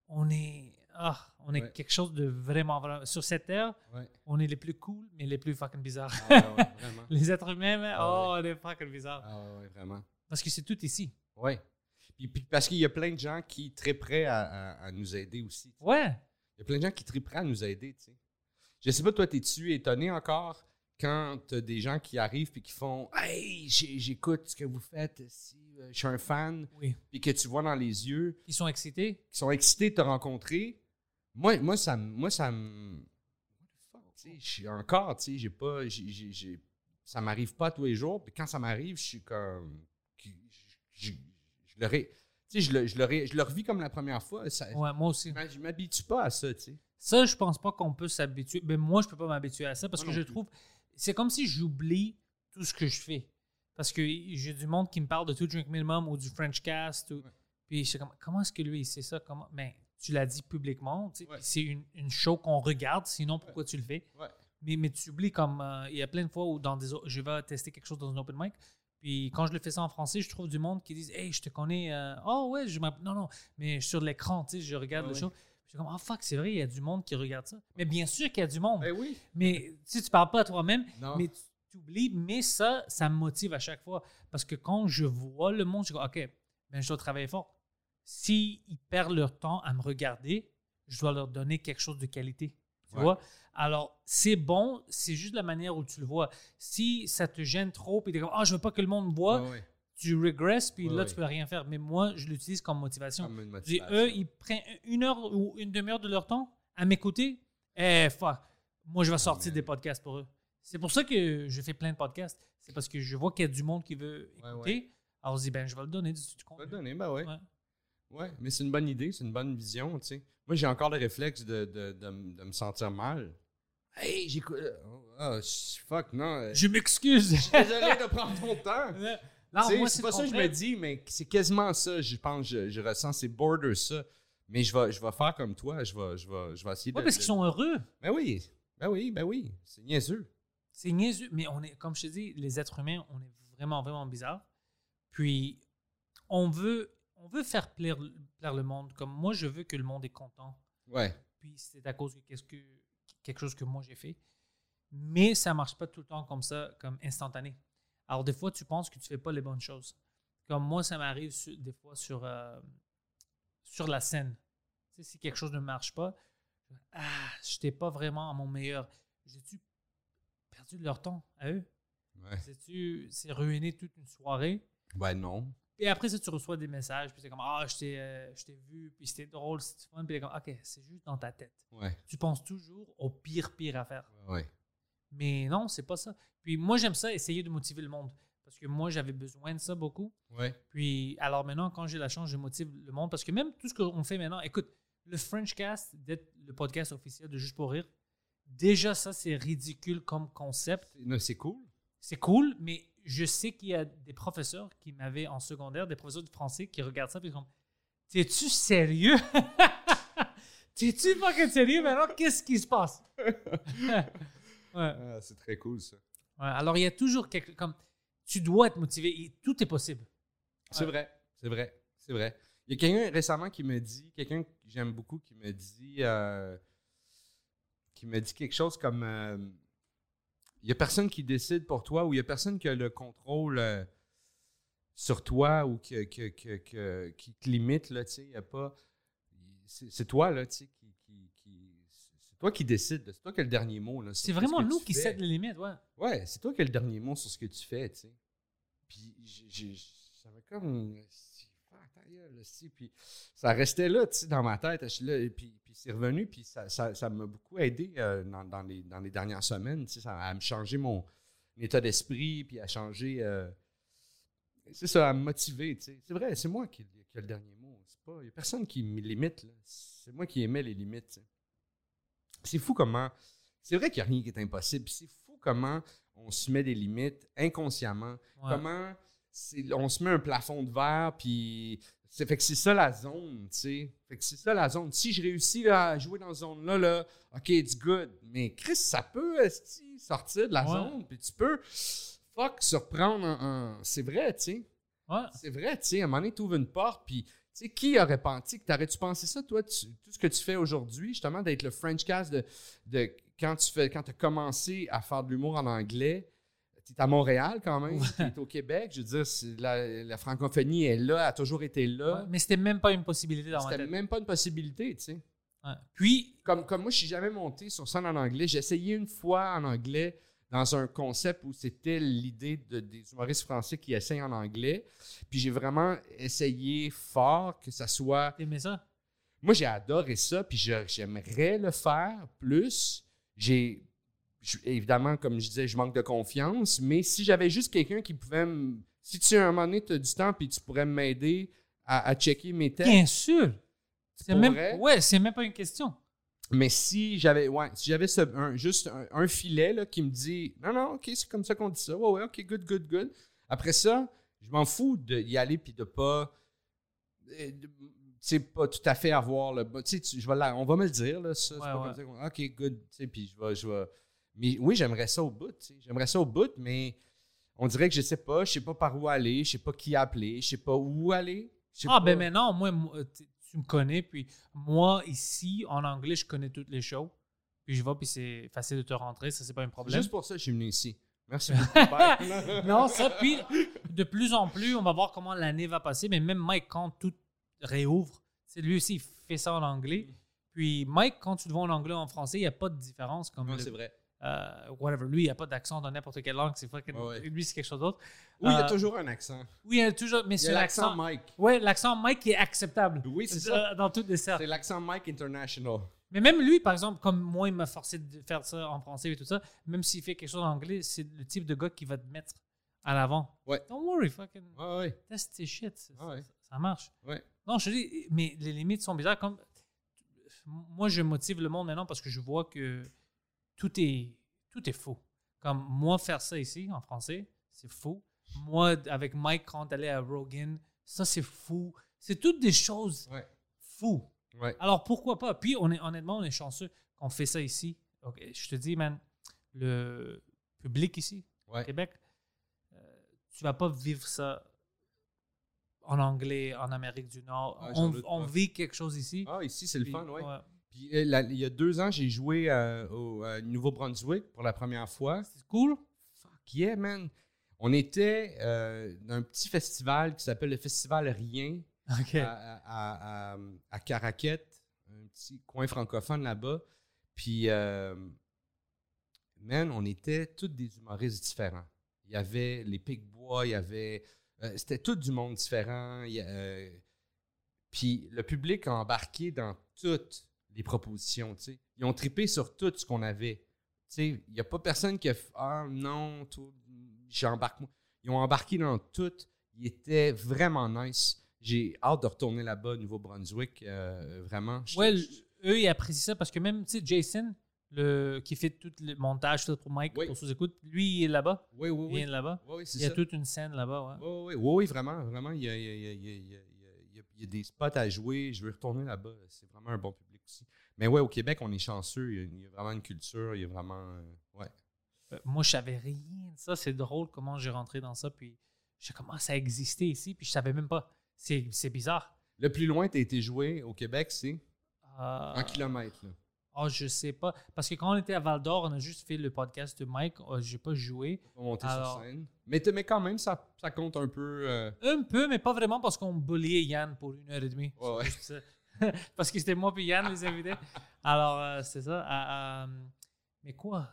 S2: On est, ah, on est
S3: Ouais.
S2: quelque chose de vraiment, vraiment. Sur cette terre,
S3: Ouais.
S2: on est les plus cool, mais les plus fucking bizarres.
S3: Ah, ouais,
S2: les êtres humains, mais,
S3: Ah
S2: oh, on est fucking bizarres.
S3: Ah, ouais, vraiment.
S2: Parce que c'est tout ici.
S3: Oui. Puis, puis parce qu'il y a plein de gens qui sont très prêts à, à- à nous aider aussi. tu sais.
S2: Ouais.
S3: Il y a plein de gens qui sont très prêts à nous aider. Tu sais. Je sais pas, toi, es-tu étonné encore quand tu as des gens qui arrivent et qui font Hey, j'ai- j'écoute ce que vous faites, si, euh, je suis un fan,
S2: Oui.
S3: puis que tu vois dans les yeux,
S2: Ils sont excités.
S3: qui sont excités de te rencontrer. Moi, moi ça me. Moi, ça me. What the fuck, tu sais, Je suis encore, tu sais, j'ai pas. j'ai- j'ai- j'ai- ça m'arrive pas tous les jours. Puis quand ça m'arrive, je suis comme. Je, le ré- je le, je, le ré- je le revis comme la première fois. Ça,
S2: Ouais, moi aussi.
S3: je m'habitue pas à ça, tu sais.
S2: Ça, je pense pas qu'on peut s'habituer. Mais moi, je peux pas m'habituer à ça parce
S3: Moi
S2: que je
S3: plus.
S2: trouve. C'est comme si j'oublie tout ce que je fais. Parce que j'ai du monde qui me parle de tout Drink Minimum ou du French Cast. ou-
S3: Ouais.
S2: Puis je suis comme, comment est-ce que lui, il sait ça? Comment? Mais tu l'as dit publiquement. tu sais,
S3: Ouais.
S2: puis C'est une, une show qu'on regarde, sinon pourquoi tu le fais?
S3: Ouais.
S2: Mais, mais tu oublies comme. euh, il y a plein de fois où dans des, je vais tester quelque chose dans un open mic. Puis quand je le fais ça en français, je trouve du monde qui disent Hey, je te connais. euh, oh ouais, je Non, non, mais sur l'écran, tu sais, je regarde le show. Je suis comme, ah fuck, c'est vrai, il y a du monde qui regarde ça. Mais bien sûr qu'il y a du monde.
S3: Ben oui.
S2: Mais tu tu parles pas à toi-même, mais tu oublies. Mais ça, ça me motive à chaque fois. Parce que quand je vois le monde, je dis, OK, ben, je dois travailler fort. S'ils perdent leur temps à me regarder, je dois leur donner quelque chose de qualité. Tu
S3: Ouais.
S2: vois? Alors, c'est bon, c'est juste la manière où tu le vois. Si ça te gêne trop, puis tu es comme, ah, je veux pas que le monde me voit,
S3: Ouais, ouais.
S2: tu regresses, puis là, tu peux rien faire. Mais moi, je l'utilise comme motivation.
S3: Comme
S2: Je eux, ils prennent une heure ou une demi-heure de leur temps à m'écouter. Eh, fuck. Moi, je vais sortir
S3: man.
S2: des podcasts pour eux. C'est pour ça que je fais plein de podcasts. C'est parce que je vois qu'il y a du monde qui veut écouter. Alors, je dis, ben, je vais le donner du, du
S3: On va
S2: contenu.
S3: le donner, ben ouais.
S2: Ouais.
S3: Mais c'est une bonne idée, c'est une bonne vision, tu sais. Moi, j'ai encore le réflexe de, de, de, de me sentir mal. Hey, j'écoute. Oh, fuck, non. euh,
S2: Je m'excuse.
S3: Désolé de prendre ton temps.
S2: non,
S3: c'est pas ça que je me dis, mais c'est quasiment ça, je pense, je, je ressens, c'est border ça. Mais je vais, je vais faire comme toi, je vais, je vais, je vais essayer de.
S2: Ouais, parce
S3: de-
S2: qu'ils sont heureux.
S3: Ben oui, ben oui, ben oui, c'est niaiseux.
S2: C'est niaiseux. Mais on est, comme je te dis, les êtres humains, on est vraiment, vraiment bizarres. Puis, on veut, on veut faire plaire, plaire le monde. Comme moi, je veux que le monde est content.
S3: Ouais,
S2: puis c'est à cause de qu'est-ce que, quelque chose que moi j'ai fait. Mais ça marche pas tout le temps comme ça, comme instantané. Alors, des fois, tu penses que tu fais pas les bonnes choses. Comme moi, ça m'arrive des fois sur, euh, sur la scène. Tu sais, si quelque chose ne marche pas, je- ah, je n'étais pas vraiment à mon meilleur. J'ai-tu perdu de leur temps à eux?
S3: ouais.
S2: C'est ruiné toute une soirée?
S3: Ben non.
S2: Et après ça, tu reçois des messages, puis c'est comme Ah, je t'ai euh, je t'ai vu, puis c'était drôle, c'était fun, puis t'es comme Ok, c'est juste dans ta tête
S3: Ouais,
S2: tu penses toujours au pire, pire à faire.
S3: ouais.
S2: Mais non, c'est pas ça. Puis moi, j'aime ça, essayer de motiver le monde. Parce que moi, j'avais besoin de ça beaucoup.
S3: Ouais,
S2: Puis alors maintenant, quand j'ai la chance, je motive le monde. Parce que même tout ce qu'on fait maintenant, écoute, le French Cast, d'être le podcast officiel de Juste pour Rire, déjà ça, c'est ridicule comme concept.
S3: C'est- non, c'est cool.
S2: C'est cool, mais je sais qu'il y a des professeurs qui m'avaient en secondaire, des professeurs de français qui regardent ça et sont comme T'es-tu sérieux? T'es-tu fucking sérieux? Maintenant Qu'est-ce qui se passe? Ouais.
S3: Ah, c'est très cool, ça.
S2: Ouais, alors, il y a toujours quelque comme tu dois être motivé et tout est possible.
S3: C'est
S2: Ouais.
S3: vrai, c'est vrai, c'est vrai. Il y a quelqu'un récemment qui me dit, quelqu'un que j'aime beaucoup, qui me dit, euh, qui me dit quelque chose comme, euh, il y a personne qui décide pour toi ou il y a personne qui a le contrôle euh, sur toi ou que, que- que- que- qui te limite là, y a pas, c'est toi là, tu sais, qui, qui- qui- c'est toi qui décides, c'est toi qui as le dernier mot là.
S2: C'est vraiment nous qui set les limites, ouais.
S3: Ouais, c'est toi qui as le dernier mot sur ce que tu fais, tu sais. Puis j'avais comme. Puis ça restait là, tu sais, dans ma tête. Là, et puis, puis c'est revenu, puis ça ça- ça m'a beaucoup aidé euh, dans, dans les, dans les dernières semaines, tu sais, ça, à me changer mon état d'esprit, puis à changer. euh, c'est ça, à me motiver, tu sais. C'est vrai, c'est moi qui, qui ai le dernier mot. C'est pas. Il n'y a personne qui me limite, là. C'est moi qui aimais les limites, tu sais. C'est fou comment. C'est vrai qu'il n'y a rien qui est impossible. C'est fou comment on se met des limites inconsciemment.
S2: Ouais.
S3: Comment on se met un plafond de verre, puis c'est fait que c'est ça la zone, tu sais. Fait que c'est ça la zone. Si je réussis là, à jouer dans cette zone-là, là, OK, it's good. Mais Chris, ça peut sortir de la
S2: Ouais.
S3: zone, puis tu peux, fuck, surprendre en... en- C'est vrai, tu sais.
S2: Ouais.
S3: C'est vrai, tu sais, à un moment donné, tu ouvres une porte, puis, tu sais, qui aurait pensé que t'aurais-tu pensé ça, toi, tu- tout ce que tu fais aujourd'hui, justement, d'être le French cast de, de quand tu fais, quand as commencé à faire de l'humour en anglais, tu es à Montréal quand même, tu es au Québec, je veux dire, la, la francophonie est là, a toujours été là.
S2: Ouais, Mais c'était même pas une possibilité dans ma
S3: C'était
S2: tête.
S3: même pas une possibilité, tu sais.
S2: Ouais. Puis,
S3: Comme, comme moi, je suis jamais monté sur scène en anglais. J'ai essayé une fois en anglais dans un concept où c'était l'idée de, des humoristes français qui essayent en anglais. Puis j'ai vraiment essayé fort que ça soit...
S2: t'aimais ça?
S3: Moi, j'ai adoré ça, puis j'aimerais le faire plus. J'ai... je- Évidemment, comme je disais, je manque de confiance, mais si j'avais juste quelqu'un qui pouvait me... Si tu, à un moment donné, tu as du temps, puis tu pourrais m'aider à, à checker mes textes,
S2: Bien sûr. C'est même, ouais, c'est même pas une question.
S3: Mais si j'avais ouais, si j'avais juste un, un filet là, qui me dit non, non, ok, c'est comme ça qu'on dit ça. Ouais, ouais, ok, good, good, good. Après ça, je m'en fous d'y aller puis de pas. euh, C'est pas tout à fait avoir le. Tu sais, tu- je vais la- on va me le dire, là, ça. c'est
S2: Ouais,
S3: pas
S2: ouais.
S3: comme ça ok, good. tu sais, Puis je vais, je vais. Mais oui, j'aimerais ça au bout. J'aimerais ça au bout, mais on dirait que je sais pas. Je sais pas par où aller. Je sais pas qui appeler. Je sais pas où aller.
S2: Ah,
S3: pas-
S2: ben maintenant, moi, moi, tu me connais, puis moi, ici, en anglais, je connais toutes les shows. Puis je vais, puis c'est facile de te rentrer, ça, c'est pas un problème.
S3: Juste pour ça, je suis venu ici. Merci beaucoup.
S2: Non, ça, puis de plus en plus, on va voir comment l'année va passer, mais même Mike, quand tout réouvre, c'est lui aussi, il fait ça en anglais. Puis Mike, quand tu le vois en anglais ou en français, il n'y a pas de différence. Comme
S3: Non,
S2: le-
S3: c'est vrai.
S2: Euh, whatever. Lui, il n'y a pas d'accent dans n'importe quelle langue. C'est fucking-
S3: Ouais.
S2: Lui, c'est quelque chose d'autre.
S3: Oui, il y a
S2: Euh,
S3: toujours un accent.
S2: Oui, il y a toujours, mais c'est
S3: l'accent. Mike.
S2: Ouais, l'accent Mike qui est acceptable.
S3: Oui, c'est
S2: Euh,
S3: ça.
S2: Dans toutes les cercles.
S3: C'est l'accent Mike International.
S2: Mais même lui, par exemple, comme moi, il m'a forcé de faire ça en français et tout ça, même s'il fait quelque chose en anglais, c'est le type de gars qui va te mettre à l'avant.
S3: Ouais.
S2: Don't worry, fucking
S3: Ouais, ouais.
S2: test tes shit. Ça,
S3: ouais.
S2: ça- ça marche.
S3: Ouais.
S2: Non, je te dis, mais les limites sont bizarres. Comme moi, je motive le monde maintenant parce que je vois que tout est tout est faux. Comme moi faire ça ici en français, c'est faux. Moi avec Mike quand allait à Rogan, ça c'est fou. C'est toutes des choses
S3: Ouais.
S2: fous.
S3: Ouais.
S2: Alors pourquoi pas? Puis on est honnêtement, on est chanceux qu'on fait ça ici. Je te dis, man, le public ici, au. Québec, euh, tu vas pas vivre ça en anglais, en Amérique du Nord.
S3: Ah,
S2: on vit quelque chose ici.
S3: Ah, ici, c'est le fun, ouais. Puis, euh, il y a deux ans, j'ai joué euh, au euh, Nouveau-Brunswick pour la première fois.
S2: C'est cool.
S3: Fuck yeah, man. On était euh, dans un petit festival qui s'appelle le Festival Rien à, à, à, à Caraquette, un petit coin francophone là-bas. Puis, man, on était tous des humoristes différents. Il y avait les Picbois, il y avait. C'était tout du monde différent. il y a, puis le public a embarqué dans toutes les propositions. tu sais. Ils ont trippé sur tout ce qu'on avait. Tu sais, Il n'y a pas personne qui a fait Ah non, j'embarque moi. Ils ont embarqué dans tout. Ils étaient vraiment nice. J'ai hâte de retourner là-bas, Nouveau-Brunswick, euh, vraiment.
S2: Ouais, eux, ils apprécient ça parce que même, tu sais, Jason, le, qui fait tout le montage tout pour Mike,
S3: Oui.
S2: pour sous-écoute, lui, il est là-bas.
S3: oui, oui,
S2: Il
S3: oui.
S2: vient de là-bas.
S3: Oui, oui,
S2: Il y a
S3: ça.
S2: toute une scène là-bas, ouais.
S3: Oui, oui, vraiment, vraiment. Il il il il il y a- il y a- il y a- il y a des spots à jouer. Je veux retourner là-bas. C'est vraiment un bon public aussi. Mais ouais, au Québec, on est chanceux. Il y a, il y a vraiment une culture. Il y a vraiment. euh, ouais.
S2: Euh, Moi, je savais rien de ça. C'est drôle comment j'ai rentré dans ça. Puis, j'ai commencé à exister ici. Puis, je savais même pas. C'est bizarre.
S3: Le plus loin tu as été joué au Québec, c'est?
S2: Euh,
S3: un kilomètre. Là.
S2: oh, je sais pas. Parce que quand on était à Val d'Or, on a juste fait le podcast de Mike. Oh, j'ai pas joué.
S3: Pour monter
S2: Alors-
S3: sur scène. Mais, mais quand même, ça, ça compte un peu. euh,
S2: Un peu, mais pas vraiment parce qu'on bulliait Yann pour une heure et demie.
S3: Ouais, ouais.
S2: Parce que c'était moi puis Yann les invités. Alors, euh, c'est ça. Euh, euh, mais quoi?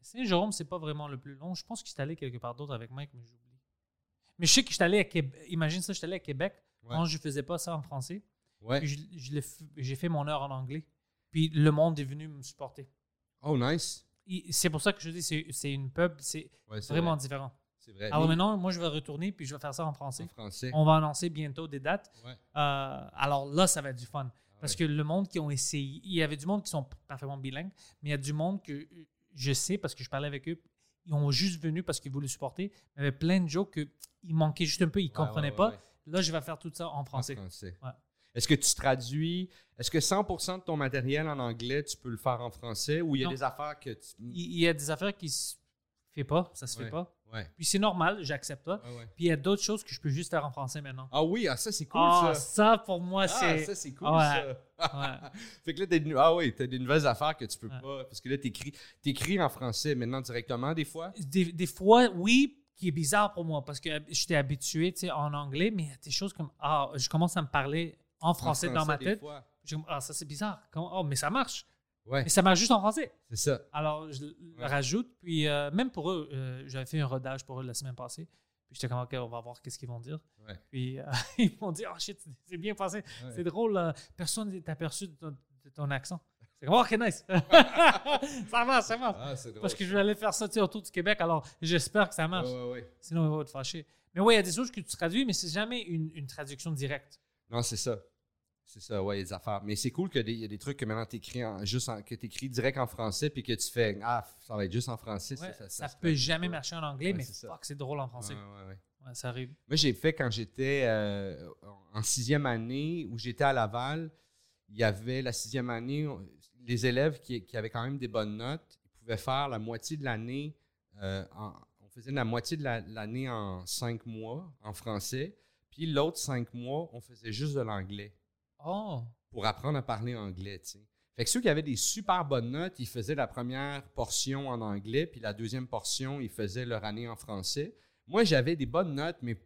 S2: Saint-Jérôme, c'est pas vraiment le plus long. Je pense que j'étais allé quelque part d'autre avec Mike, mais j'oublie. Mais je sais que j'étais allé à Québec. Imagine ça, j'étais allé à Québec
S3: Ouais.
S2: quand je faisais pas ça en français.
S3: Ouais.
S2: Puis je- je j'ai fait mon heure en anglais. Puis le monde est venu me supporter.
S3: Oh, nice.
S2: C'est pour ça que je dis c'est c'est une pub, c'est
S3: Ouais,
S2: vraiment
S3: vrai.
S2: différent.
S3: C'est vrai.
S2: Alors
S3: Mais
S2: maintenant, moi, je vais retourner puis je vais faire ça en français.
S3: en français.
S2: On va annoncer bientôt des dates.
S3: Ouais.
S2: Euh, alors là, ça va être du fun. Parce
S3: Ouais.
S2: que le monde qui ont essayé, il y avait du monde qui sont parfaitement bilingues, mais il y a du monde que je sais parce que je parlais avec eux, ils ont juste venu parce qu'ils voulaient supporter. Il y avait plein de jokes qu'ils manquaient juste un peu, ils ne
S3: Ouais,
S2: comprenaient pas. Là, je vais faire tout ça en
S3: En
S2: français.
S3: français.
S2: Ouais.
S3: Est-ce que tu traduis, est-ce que 100% de ton matériel en anglais, tu peux le faire en français ou il y a
S2: Non.
S3: des affaires que tu.
S2: Il il y a des affaires qui se fait pas, ça se
S3: Ouais.
S2: fait pas.
S3: Ouais.
S2: Puis c'est normal, j'accepte ça.
S3: Ouais, ouais.
S2: Puis il y a d'autres choses que je peux juste faire en français maintenant.
S3: Ah oui, ah, ça c'est cool
S2: Ah,
S3: ça.
S2: ça pour moi
S3: Ah,
S2: c'est
S3: ça c'est cool ça. fait que là, t'as des, ah oui, t'as des nouvelles affaires que tu peux pas. Parce que là, t'écris, t'écris en français maintenant directement des fois?
S2: des, des fois, oui, qui est bizarre pour moi parce que j'étais habitué tu sais, en anglais, mais il y a des choses comme Ah, je commence à me parler en français, dans ma tête. Je ah, ça c'est bizarre. Comment- Oh, mais ça marche.
S3: Ouais,
S2: Mais ça marche juste en français.
S3: c'est ça.
S2: Alors, je le rajoute. Puis, euh, même pour eux, euh, j'avais fait un rodage pour eux la semaine passée. Puis, j'étais comme, OK, on va voir qu'est-ce qu'ils vont dire.
S3: Ouais.
S2: Puis, euh, ils m'ont dit, oh shit, c'est bien passé.
S3: Ouais.
S2: C'est drôle. personne n'est aperçu de ton, de ton accent. C'est comme, OK, nice. ça marche, ça marche.
S3: Ah, drôle.
S2: Parce que je vais aller faire ça autour du Québec. Alors, j'espère que ça marche. Sinon, ils vont te fâcher. Mais oui, il y a des choses que tu traduis, mais c'est jamais une, une traduction directe.
S3: Non, c'est ça. C'est ça, ouais, des affaires. Mais c'est cool qu'il y a des trucs que maintenant t'écris en, juste en, que direct en français puis que tu fais Ah, ça va être juste en français.
S2: Ouais,
S3: ça,
S2: ça,
S3: se
S2: peut jamais marcher en anglais,
S3: Ouais,
S2: mais
S3: c'est ça.
S2: fuck, c'est drôle en français.
S3: Ouais,
S2: ça arrive.
S3: Moi, j'ai fait quand j'étais euh, en sixième année où j'étais à Laval. Il y avait la sixième année, les élèves qui, qui avaient quand même des bonnes notes, ils pouvaient faire la moitié de l'année. euh, en- on faisait la moitié de la- l'année en cinq mois en français. Puis l'autre cinq mois, on faisait juste de l'anglais
S2: Oh,
S3: pour apprendre à parler anglais. tu sais. Fait que ceux qui avaient des super bonnes notes, ils faisaient la première portion en anglais, puis la deuxième portion, ils faisaient leur année en français. Moi, j'avais des bonnes notes, mais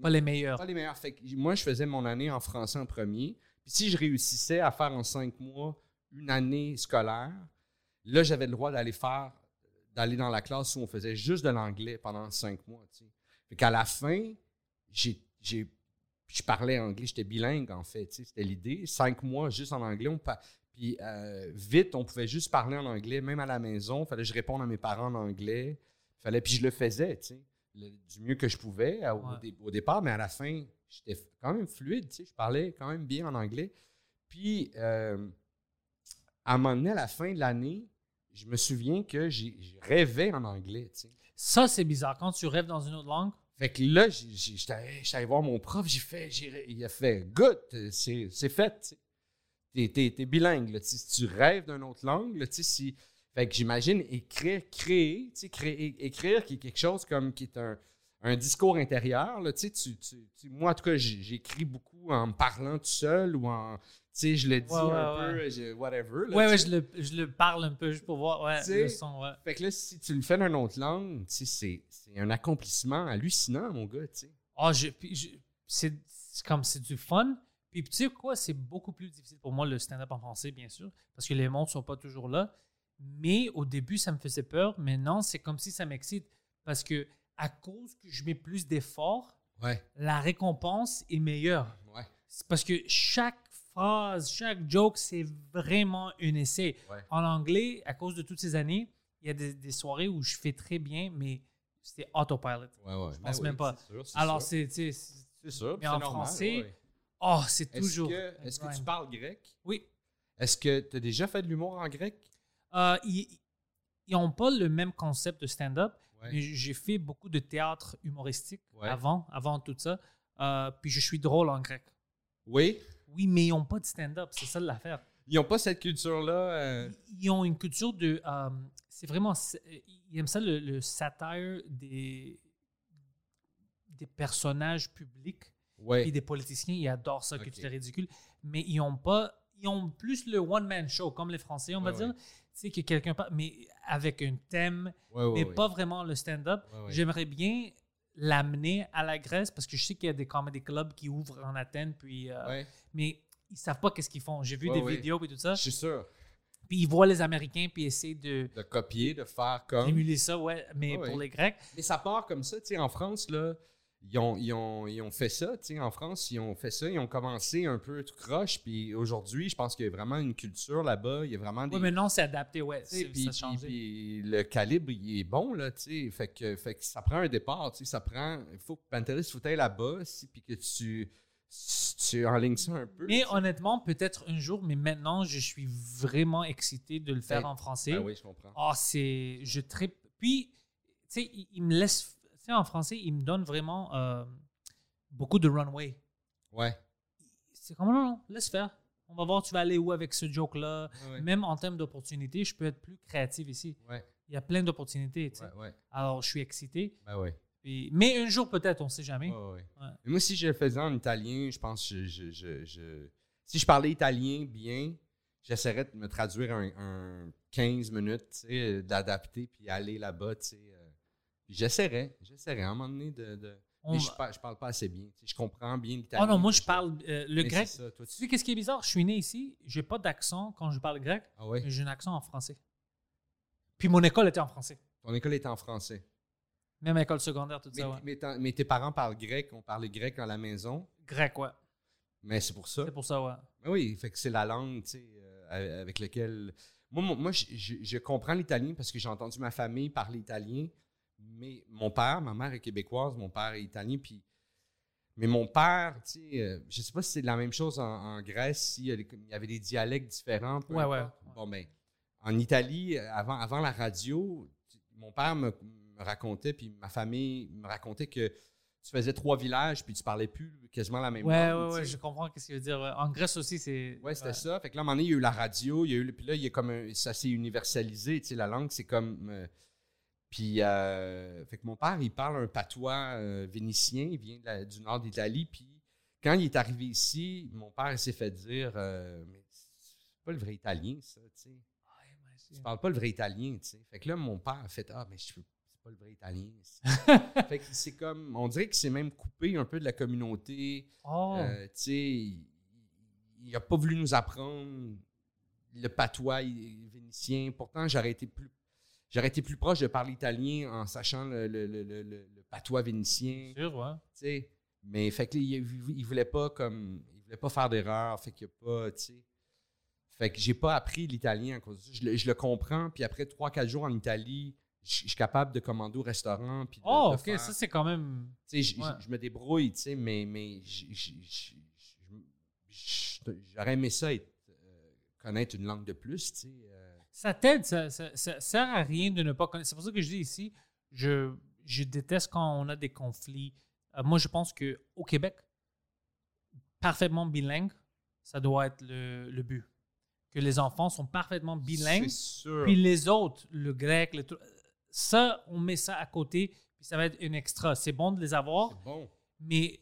S2: pas les meilleurs.
S3: pas les meilleurs. Fait que moi, je faisais mon année en français en premier. Puis si je réussissais à faire en cinq mois une année scolaire, là, j'avais le droit d'aller faire, d'aller dans la classe où on faisait juste de l'anglais pendant cinq mois. tu sais. Fait qu'à la fin, j'ai, j'ai- je parlais anglais, j'étais bilingue en fait. C'était l'idée. Cinq mois juste en anglais. On puis euh, vite, on pouvait juste parler en anglais, même à la maison. fallait que je réponde à mes parents en anglais. Fallait, puis je le faisais, tu sais, le- du mieux que je pouvais au,
S2: Ouais.
S3: dé- au départ, mais à la fin, j'étais quand même fluide, tu sais, je parlais quand même bien en anglais. Puis, euh, à un moment donné, à la fin de l'année, je me souviens que j'ai- je rêvais en anglais, tu sais.
S2: Ça, c'est bizarre. Quand tu rêves dans une autre langue,
S3: Fait que là, j'étais allé voir mon prof, j'ai fait, il a fait, good, c'est c'est fait. T'es- t'es bilingue, si tu rêves d'une autre langue, si... Fait que j'imagine écrire, créer, créer, écrire qui est quelque chose comme qui est un, un discours intérieur, tu tu, moi, en tout cas, j'écris beaucoup en me parlant tout seul ou en, sais, je le dis
S2: Ouais,
S3: un
S2: ouais.
S3: peu, je- whatever, là,
S2: ouais, ouais, je le, je le parle un peu juste pour voir. Ouais, le son, ouais.
S3: Fait que là, si tu le fais dans une autre langue, tu sais, c'est un accomplissement hallucinant, mon gars, tu sais.
S2: Ah, je- je- c'est comme c'est du fun. Puis tu sais quoi, c'est beaucoup plus difficile pour moi le stand-up en français, bien sûr, parce que les mots ne sont pas toujours là. Mais au début, ça me faisait peur. Maintenant, c'est comme si ça m'excite. Parce que à cause que je mets plus d'efforts,
S3: Ouais,
S2: la récompense est meilleure.
S3: ouais.
S2: C'est parce que chaque phrase, chaque joke, c'est vraiment un essai.
S3: Ouais.
S2: En anglais, à cause de toutes ces années, il y a des, des soirées où je fais très bien, mais c'était autopilot.
S3: Ouais, ouais.
S2: Je pense même pas.
S3: c'est sûr,
S2: Alors, c'est, c'est-
S3: sûr.
S2: mais en
S3: normal,
S2: français, oh, c'est
S3: Est-ce
S2: toujours.
S3: que, est-ce que tu parles grec?
S2: Oui.
S3: Est-ce que tu as déjà fait de l'humour en grec?
S2: Euh, ils n'ont pas le même concept de stand-up, mais j'ai fait beaucoup de théâtre humoristique avant, avant tout ça. Euh, puis je suis drôle en grec.
S3: Oui?
S2: Oui, mais ils n'ont pas de stand-up, c'est ça l'affaire.
S3: Ils n'ont pas cette culture-là. euh,
S2: Ils ont une culture de. euh, c'est vraiment. Ils aiment ça, le, le satire des, des personnages publics
S3: Ouais.
S2: puis des politiciens. Ils adorent ça, que tu ridicule. Mais ils ont pas. Ils ont plus le one-man show, comme les Français, on va
S3: Ouais,
S2: dire.
S3: ouais.
S2: Tu sais, que quelqu'un parle, mais avec un thème, mais pas vraiment le stand-up. J'aimerais bien l'amener à la Grèce parce que je sais qu'il y a des comedy clubs qui ouvrent en Athènes, puis, euh,
S3: Ouais,
S2: mais ils savent pas qu'est-ce qu'ils font. J'ai vu
S3: Ouais,
S2: des
S3: ouais.
S2: vidéos et tout ça.
S3: je suis sûr.
S2: Puis ils voient les Américains puis essaient de
S3: De copier, de faire comme.
S2: émuler ça, ouais, mais pour les Grecs.
S3: Mais ça part comme ça, tu sais, en France, là, ils ont, ils ont, ils ont fait ça, tu sais, en France, ils ont fait ça, ils ont commencé un peu tout croche, puis aujourd'hui, je pense qu'il y a vraiment une culture là-bas, il y a vraiment des...
S2: Oui, maintenant c'est adapté, ouais, c'est- changé.
S3: puis le calibre, il est bon, là, tu sais, fait que, fait que ça prend un départ, tu sais, ça prend... Il faut que Pantelis, il faut que t'ailles là-bas, puis que tu, tu enlignes ça un peu.
S2: Mais honnêtement, peut-être un jour, mais maintenant, je suis vraiment excité de le faire
S3: Ben,
S2: en français.
S3: Ben oui, je comprends.
S2: Ah, c'est. Je tripe. Puis, tu sais, il, il me laisse. Sais, en français, il me donne vraiment euh, beaucoup de runway.
S3: Ouais.
S2: C'est comme, non, non, laisse faire. On va voir, tu vas aller où avec ce joke-là.
S3: Ouais.
S2: Même en termes d'opportunités, je peux être plus créatif ici.
S3: Ouais.
S2: Il y a plein d'opportunités, tu sais.
S3: Ouais. Ouais.
S2: Alors, je suis excité.
S3: Ben ouais.
S2: Puis- mais un jour, peut-être, on ne sait jamais.
S3: Moi, si je le faisais en italien, je pense que je, je- je- je- si je parlais italien bien, j'essaierais de me traduire un, un 15 minutes, tu sais, d'adapter puis aller là-bas, tu sais. Puis j'essaierais, j'essaierais à un moment donné de. de-
S2: On
S3: mais je, parle, je parle pas assez bien. Je comprends bien l'italien.
S2: Oh non, moi,
S3: mais
S2: je parle euh, le
S3: mais
S2: grec.
S3: ça, toi,
S2: Tu
S3: tu-
S2: sais, qu'est-ce qui est bizarre? Je suis né ici, j'ai pas d'accent quand je parle grec,
S3: Ah ouais?
S2: mais j'ai un accent en français. Puis mon école était en français.
S3: Ton école est en français.
S2: Même école secondaire, tout
S3: Mais,
S2: ça, ouais.
S3: mais mais tes parents parlent grec, on parlait grec à la maison,
S2: Grec, ouais.
S3: mais c'est pour ça.
S2: C'est pour ça, ouais.
S3: Ben oui, fait que c'est la langue, tu sais, euh, avec laquelle. Moi, moi je, je- je comprends l'italien parce que j'ai entendu ma famille parler italien, mais mon père, ma mère est québécoise, mon père est italien, puis. Mais mon père, tu sais, euh, je sais pas si c'est la même chose en, en Grèce, s'il y, avait des dialectes différents. peu
S2: Ouais, ouais,
S3: importe.
S2: ouais.
S3: Bon, ben, en Italie, euh, avant, avant la radio, mon père me, me racontait, puis ma famille me racontait que tu faisais trois villages, puis tu parlais plus quasiment la même
S2: Ouais,
S3: langue.
S2: ouais, ouais, je comprends ce qu'il veut dire. En Grèce aussi, c'est.
S3: Ouais, c'était ça. Fait que là, à un moment donné, il y a eu la radio, il y a eu, puis là, il y a comme un- ça s'est universalisé, tu sais, la langue, c'est comme. euh, puis, euh, fait que mon père, il parle un patois euh, vénitien, il vient la- du nord d'Italie, puis quand il est arrivé ici, mon père s'est fait dire, euh, mais c'est pas le vrai italien, ça, tu sais. Tu parles pas le vrai italien, tu sais. Fait que là, mon père a fait, ah, mais je c'est pas le vrai italien. fait que c'est comme, on dirait qu'il s'est même coupé un peu de la communauté.
S2: Oh,
S3: tu sais, il- n'a pas voulu nous apprendre le patois vénitien. Pourtant, j'aurais été plus j'aurais été plus proche de parler italien en sachant le, le- le- le- patois vénitien.
S2: sûr, ouais.
S3: tu sais. Mais fait que, il, il voulait pas comme il voulait pas faire d'erreur, fait qu'il pas, tu sais. Fait que j'ai pas appris l'italien à cause de ça. Je le, je le comprends, puis après 3-4 jours en Italie, je je suis capable de commander au restaurant. Puis de-
S2: Oh,
S3: de
S2: ok,
S3: faire-
S2: ça, c'est quand même.
S3: tu sais, je-
S2: Ouais.
S3: je je me débrouille, tu sais, mais, mais j'aurais aimé ça être, euh, connaître une langue de plus, tu sais. euh.
S2: Ça t'aide, ça, ça, ça sert à rien de ne pas connaître. C'est pour ça que je dis ici, je, je déteste quand on a des conflits. Euh, moi, je pense qu'au Québec, parfaitement bilingue, ça doit être le, le but. Que les enfants sont parfaitement bilingues.
S3: Sûr.
S2: Puis les autres, le grec, le tout- ça, on met ça à côté, puis ça va être un extra. C'est bon de les avoir,
S3: bon.
S2: mais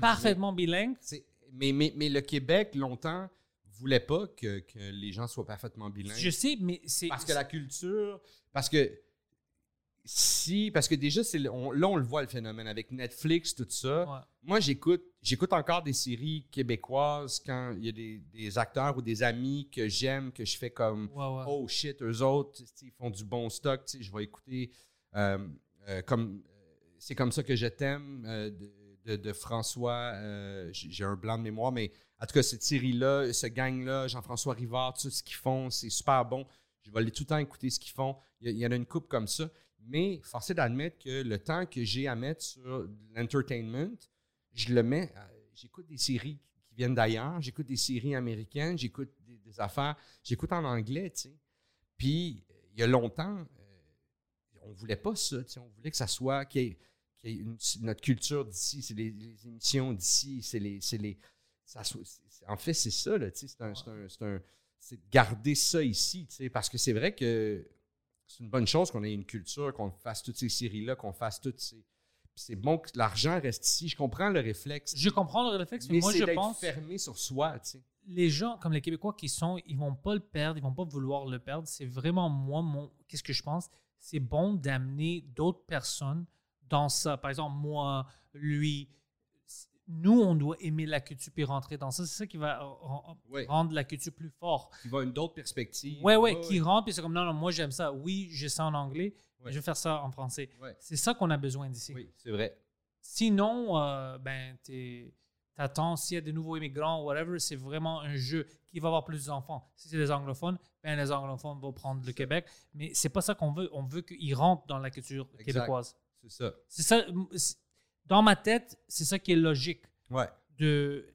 S2: parfaitement bilingue,
S3: C'est- Mais, mais, mais le Québec, longtemps, voulait pas que, que les gens soient parfaitement bilingues.
S2: je sais, mais c'est.
S3: Parce que la culture, parce que si, parce que déjà, on- là, on le voit le phénomène avec Netflix, tout ça.
S2: Ouais.
S3: Moi, j'écoute, j'écoute encore des séries québécoises quand il y a des, des acteurs ou des amis que j'aime, que je fais comme
S2: Ouais, ouais.
S3: oh shit, eux autres, ils font du bon stock, je vais écouter euh, euh, comme c'est comme ça que je t'aime euh, de, de- de François, j'ai j'ai un blanc de mémoire, mais en tout cas, cette série-là, ce gang-là, Jean-François Rivard, tout ce qu'ils font, c'est super bon. Je vais aller tout le temps écouter ce qu'ils font. Il y, en a une coupe comme ça. Mais forcé d'admettre que le temps que j'ai à mettre sur l'entertainment, je le mets. J'écoute des séries qui viennent d'ailleurs, j'écoute des séries américaines, j'écoute des, affaires, j'écoute en anglais, tu sais. Puis, il y a longtemps, euh, on voulait pas ça. On voulait que ça soit, qu'il y ait- notre culture d'ici, c'est les, émissions d'ici, c'est les. c'est les ça en fait, c'est ça, là, tu sais. C'est de garder ça ici. Parce que c'est vrai que c'est une bonne chose qu'on ait une culture, qu'on fasse toutes ces séries-là, qu'on fasse toutes ces. C'est bon que l'argent reste ici. Je comprends le réflexe.
S2: Je comprends le réflexe, mais,
S3: mais
S2: moi, je pense
S3: fermé sur soi, tu sais.
S2: les gens comme les Québécois qui sont, ils vont pas le perdre, ils vont pas vouloir le perdre. C'est vraiment moi, mon, qu'est-ce que je pense? C'est bon d'amener d'autres personnes dans ça. Par exemple, moi, lui, nous, on doit aimer la culture puis rentrer dans ça. C'est ça qui va
S3: Ouais.
S2: rendre la culture plus forte.
S3: Qui va une d'autres perspectives.
S2: Ouais, ouais, qui rentre puis c'est comme non, non, moi j'aime ça. Oui, j'ai ça en anglais, je vais faire ça en français. C'est ça qu'on a besoin d'ici.
S3: Oui, c'est vrai.
S2: Sinon, euh, ben, t'attends s'il y a des nouveaux immigrants, whatever, c'est vraiment un jeu qui va avoir plus d'enfants. Si c'est des anglophones, ben, les anglophones vont prendre le Québec. Mais c'est pas ça qu'on veut. On veut qu'ils rentrent dans la culture
S3: Exact.
S2: québécoise.
S3: C'est ça.
S2: C'est ça. Dans ma tête, c'est ça qui est logique
S3: Ouais.
S2: de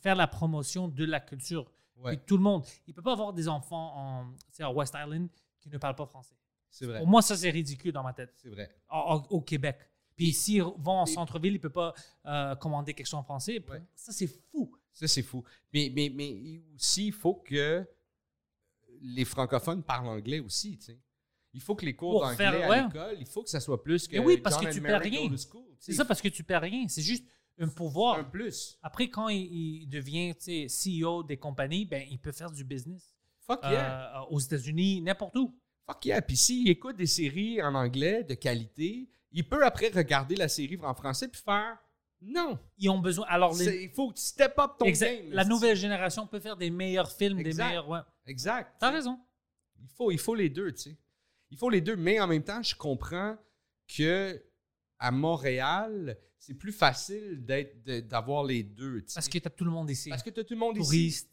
S2: faire la promotion de la culture.
S3: Ouais.
S2: Tout le monde. Il peut pas avoir des enfants en, à West Island qui ne parlent pas français.
S3: C'est vrai.
S2: Pour moi, ça, c'est ridicule dans ma tête.
S3: C'est vrai.
S2: Au, Québec. Puis s'ils vont en centre-ville, ils ne peuvent pas euh, commander quelque chose en français.
S3: Ouais.
S2: Ça, c'est fou.
S3: Ça, c'est fou. Mais, mais, mais aussi, il faut que les francophones parlent anglais aussi, tu sais. Il faut que les cours d'anglais à
S2: ouais.
S3: l'école, il faut que ça soit plus que
S2: Mais oui, parce
S3: John
S2: que tu perds rien. C'est ça parce que tu perds rien. C'est juste un pouvoir.
S3: un plus.
S2: Après, quand il, il devient CEO des compagnies, ben, il peut faire du business.
S3: Fuck yeah.
S2: euh, aux États-Unis, n'importe où.
S3: Fuck yeah. Puis s'il écoute des séries en anglais de qualité, il peut après regarder la série en français puis faire non.
S2: Ils ont besoin. Alors, les-
S3: Il faut que tu step up ton
S2: exact-
S3: game.
S2: la nouvelle génération peut faire des meilleurs films,
S3: Exact.
S2: des meilleurs. Ouais.
S3: Exact.
S2: T'as raison.
S3: Il faut, il faut les deux, tu sais. Il faut les deux, mais en même temps, je comprends que à Montréal, c'est plus facile de- d'avoir les deux. tu.
S2: Parce que t'as tout le monde ici.
S3: Parce que t'as tout le monde ici.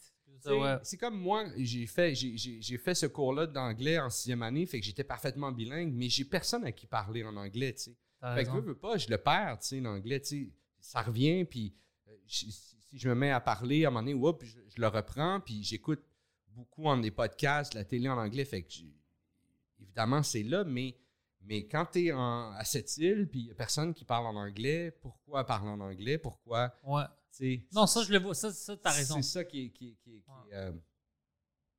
S3: Tu
S2: Ouais.
S3: C'est comme moi, j'ai fait, j'ai, j'ai- j'ai fait ce cours-là d'anglais en sixième année, fait que j'étais parfaitement bilingue, mais j'ai personne à qui parler en anglais, tu sais.
S2: T'as
S3: Fait que veux, veux pas, je le perds, tu sais, l'anglais, tu sais. Ça revient, puis euh, si je me mets à parler, à un moment donné, whoop, je, je le reprends, puis j'écoute beaucoup en des podcasts, la télé en anglais, fait que évidemment, c'est là, mais, mais quand tu es à cette île, puis il n'y a personne qui parle en anglais, pourquoi parler en anglais? Pourquoi,
S2: Ouais.
S3: tu.
S2: Non, ça, je le vois. Ça, ça t'as raison.
S3: C'est ça qui est... Qui, qui qui euh,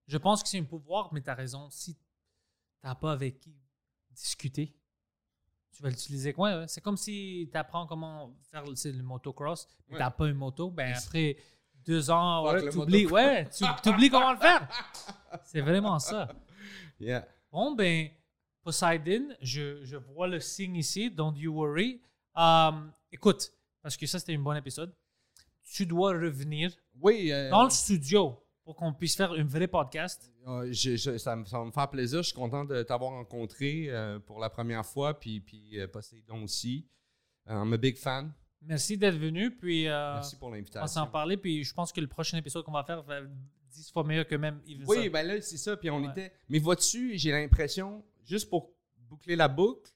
S2: Je pense que c'est un pouvoir, mais t'as raison. Si t'as pas avec qui discuter, tu vas l'utiliser. Ouais, ouais. C'est comme si tu apprends comment faire le, motocross, mais
S3: Ouais.
S2: t'as pas une moto, ben après deux ans, t'oublies,
S3: motocross.
S2: ouais, tu oublies comment le faire. C'est vraiment ça.
S3: yeah.
S2: Bon, ben, Poseidon, je, je vois le signe ici, don't you worry. Um, écoute, parce que ça, c'était un bon épisode. Tu dois revenir
S3: Oui, euh,
S2: dans le studio pour qu'on puisse faire un vrai podcast.
S3: Euh, je- je- ça, me- ça me faire plaisir. Je suis content de t'avoir rencontré euh, pour la première fois, puis, puis euh, Poséidon aussi. Euh, I'm a big fan.
S2: Merci d'être venu, puis euh,
S3: Merci pour
S2: on va
S3: l'invitation.
S2: s'en parler, puis je pense que le prochain épisode qu'on va faire va 10 fois meilleur que même
S3: Oui,
S2: ça.
S3: ben là, c'est ça. Puis on
S2: Ouais.
S3: était. Mais vois-tu, j'ai l'impression, juste pour boucler la boucle,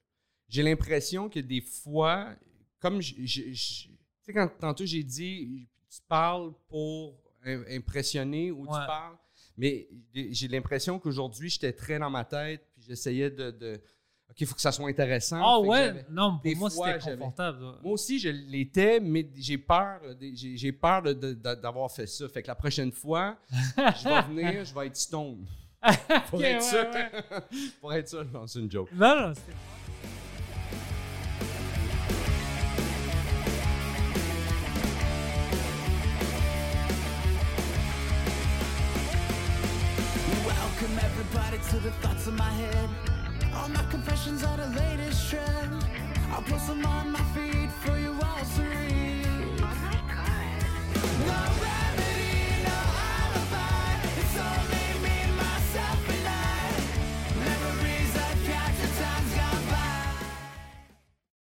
S3: j'ai l'impression que des fois, comme je. tu sais, quand tantôt j'ai dit, tu parles pour im- impressionner ou
S2: Ouais.
S3: tu parles. Mais j'ai l'impression qu'aujourd'hui, j'étais très dans ma tête, puis j'essayais de. de OK, il faut que ça soit intéressant.
S2: Ah
S3: que
S2: ouais, non, pour
S3: des
S2: moi c'était confortable.
S3: Moi aussi, je l'étais, mais j'ai peur. J'ai peur d'avoir fait ça. Fait que la prochaine fois, je vais venir, je vais être stone. Pour
S2: Ok,
S3: être
S2: ouais,
S3: sûr.
S2: ouais.
S3: Pour être sûr, non, c'est une joke.
S2: Non, non, c'était-
S1: Welcome everybody to the thoughts in my head. All my confessions are the latest trend. I'll post them on my feed for you all to read.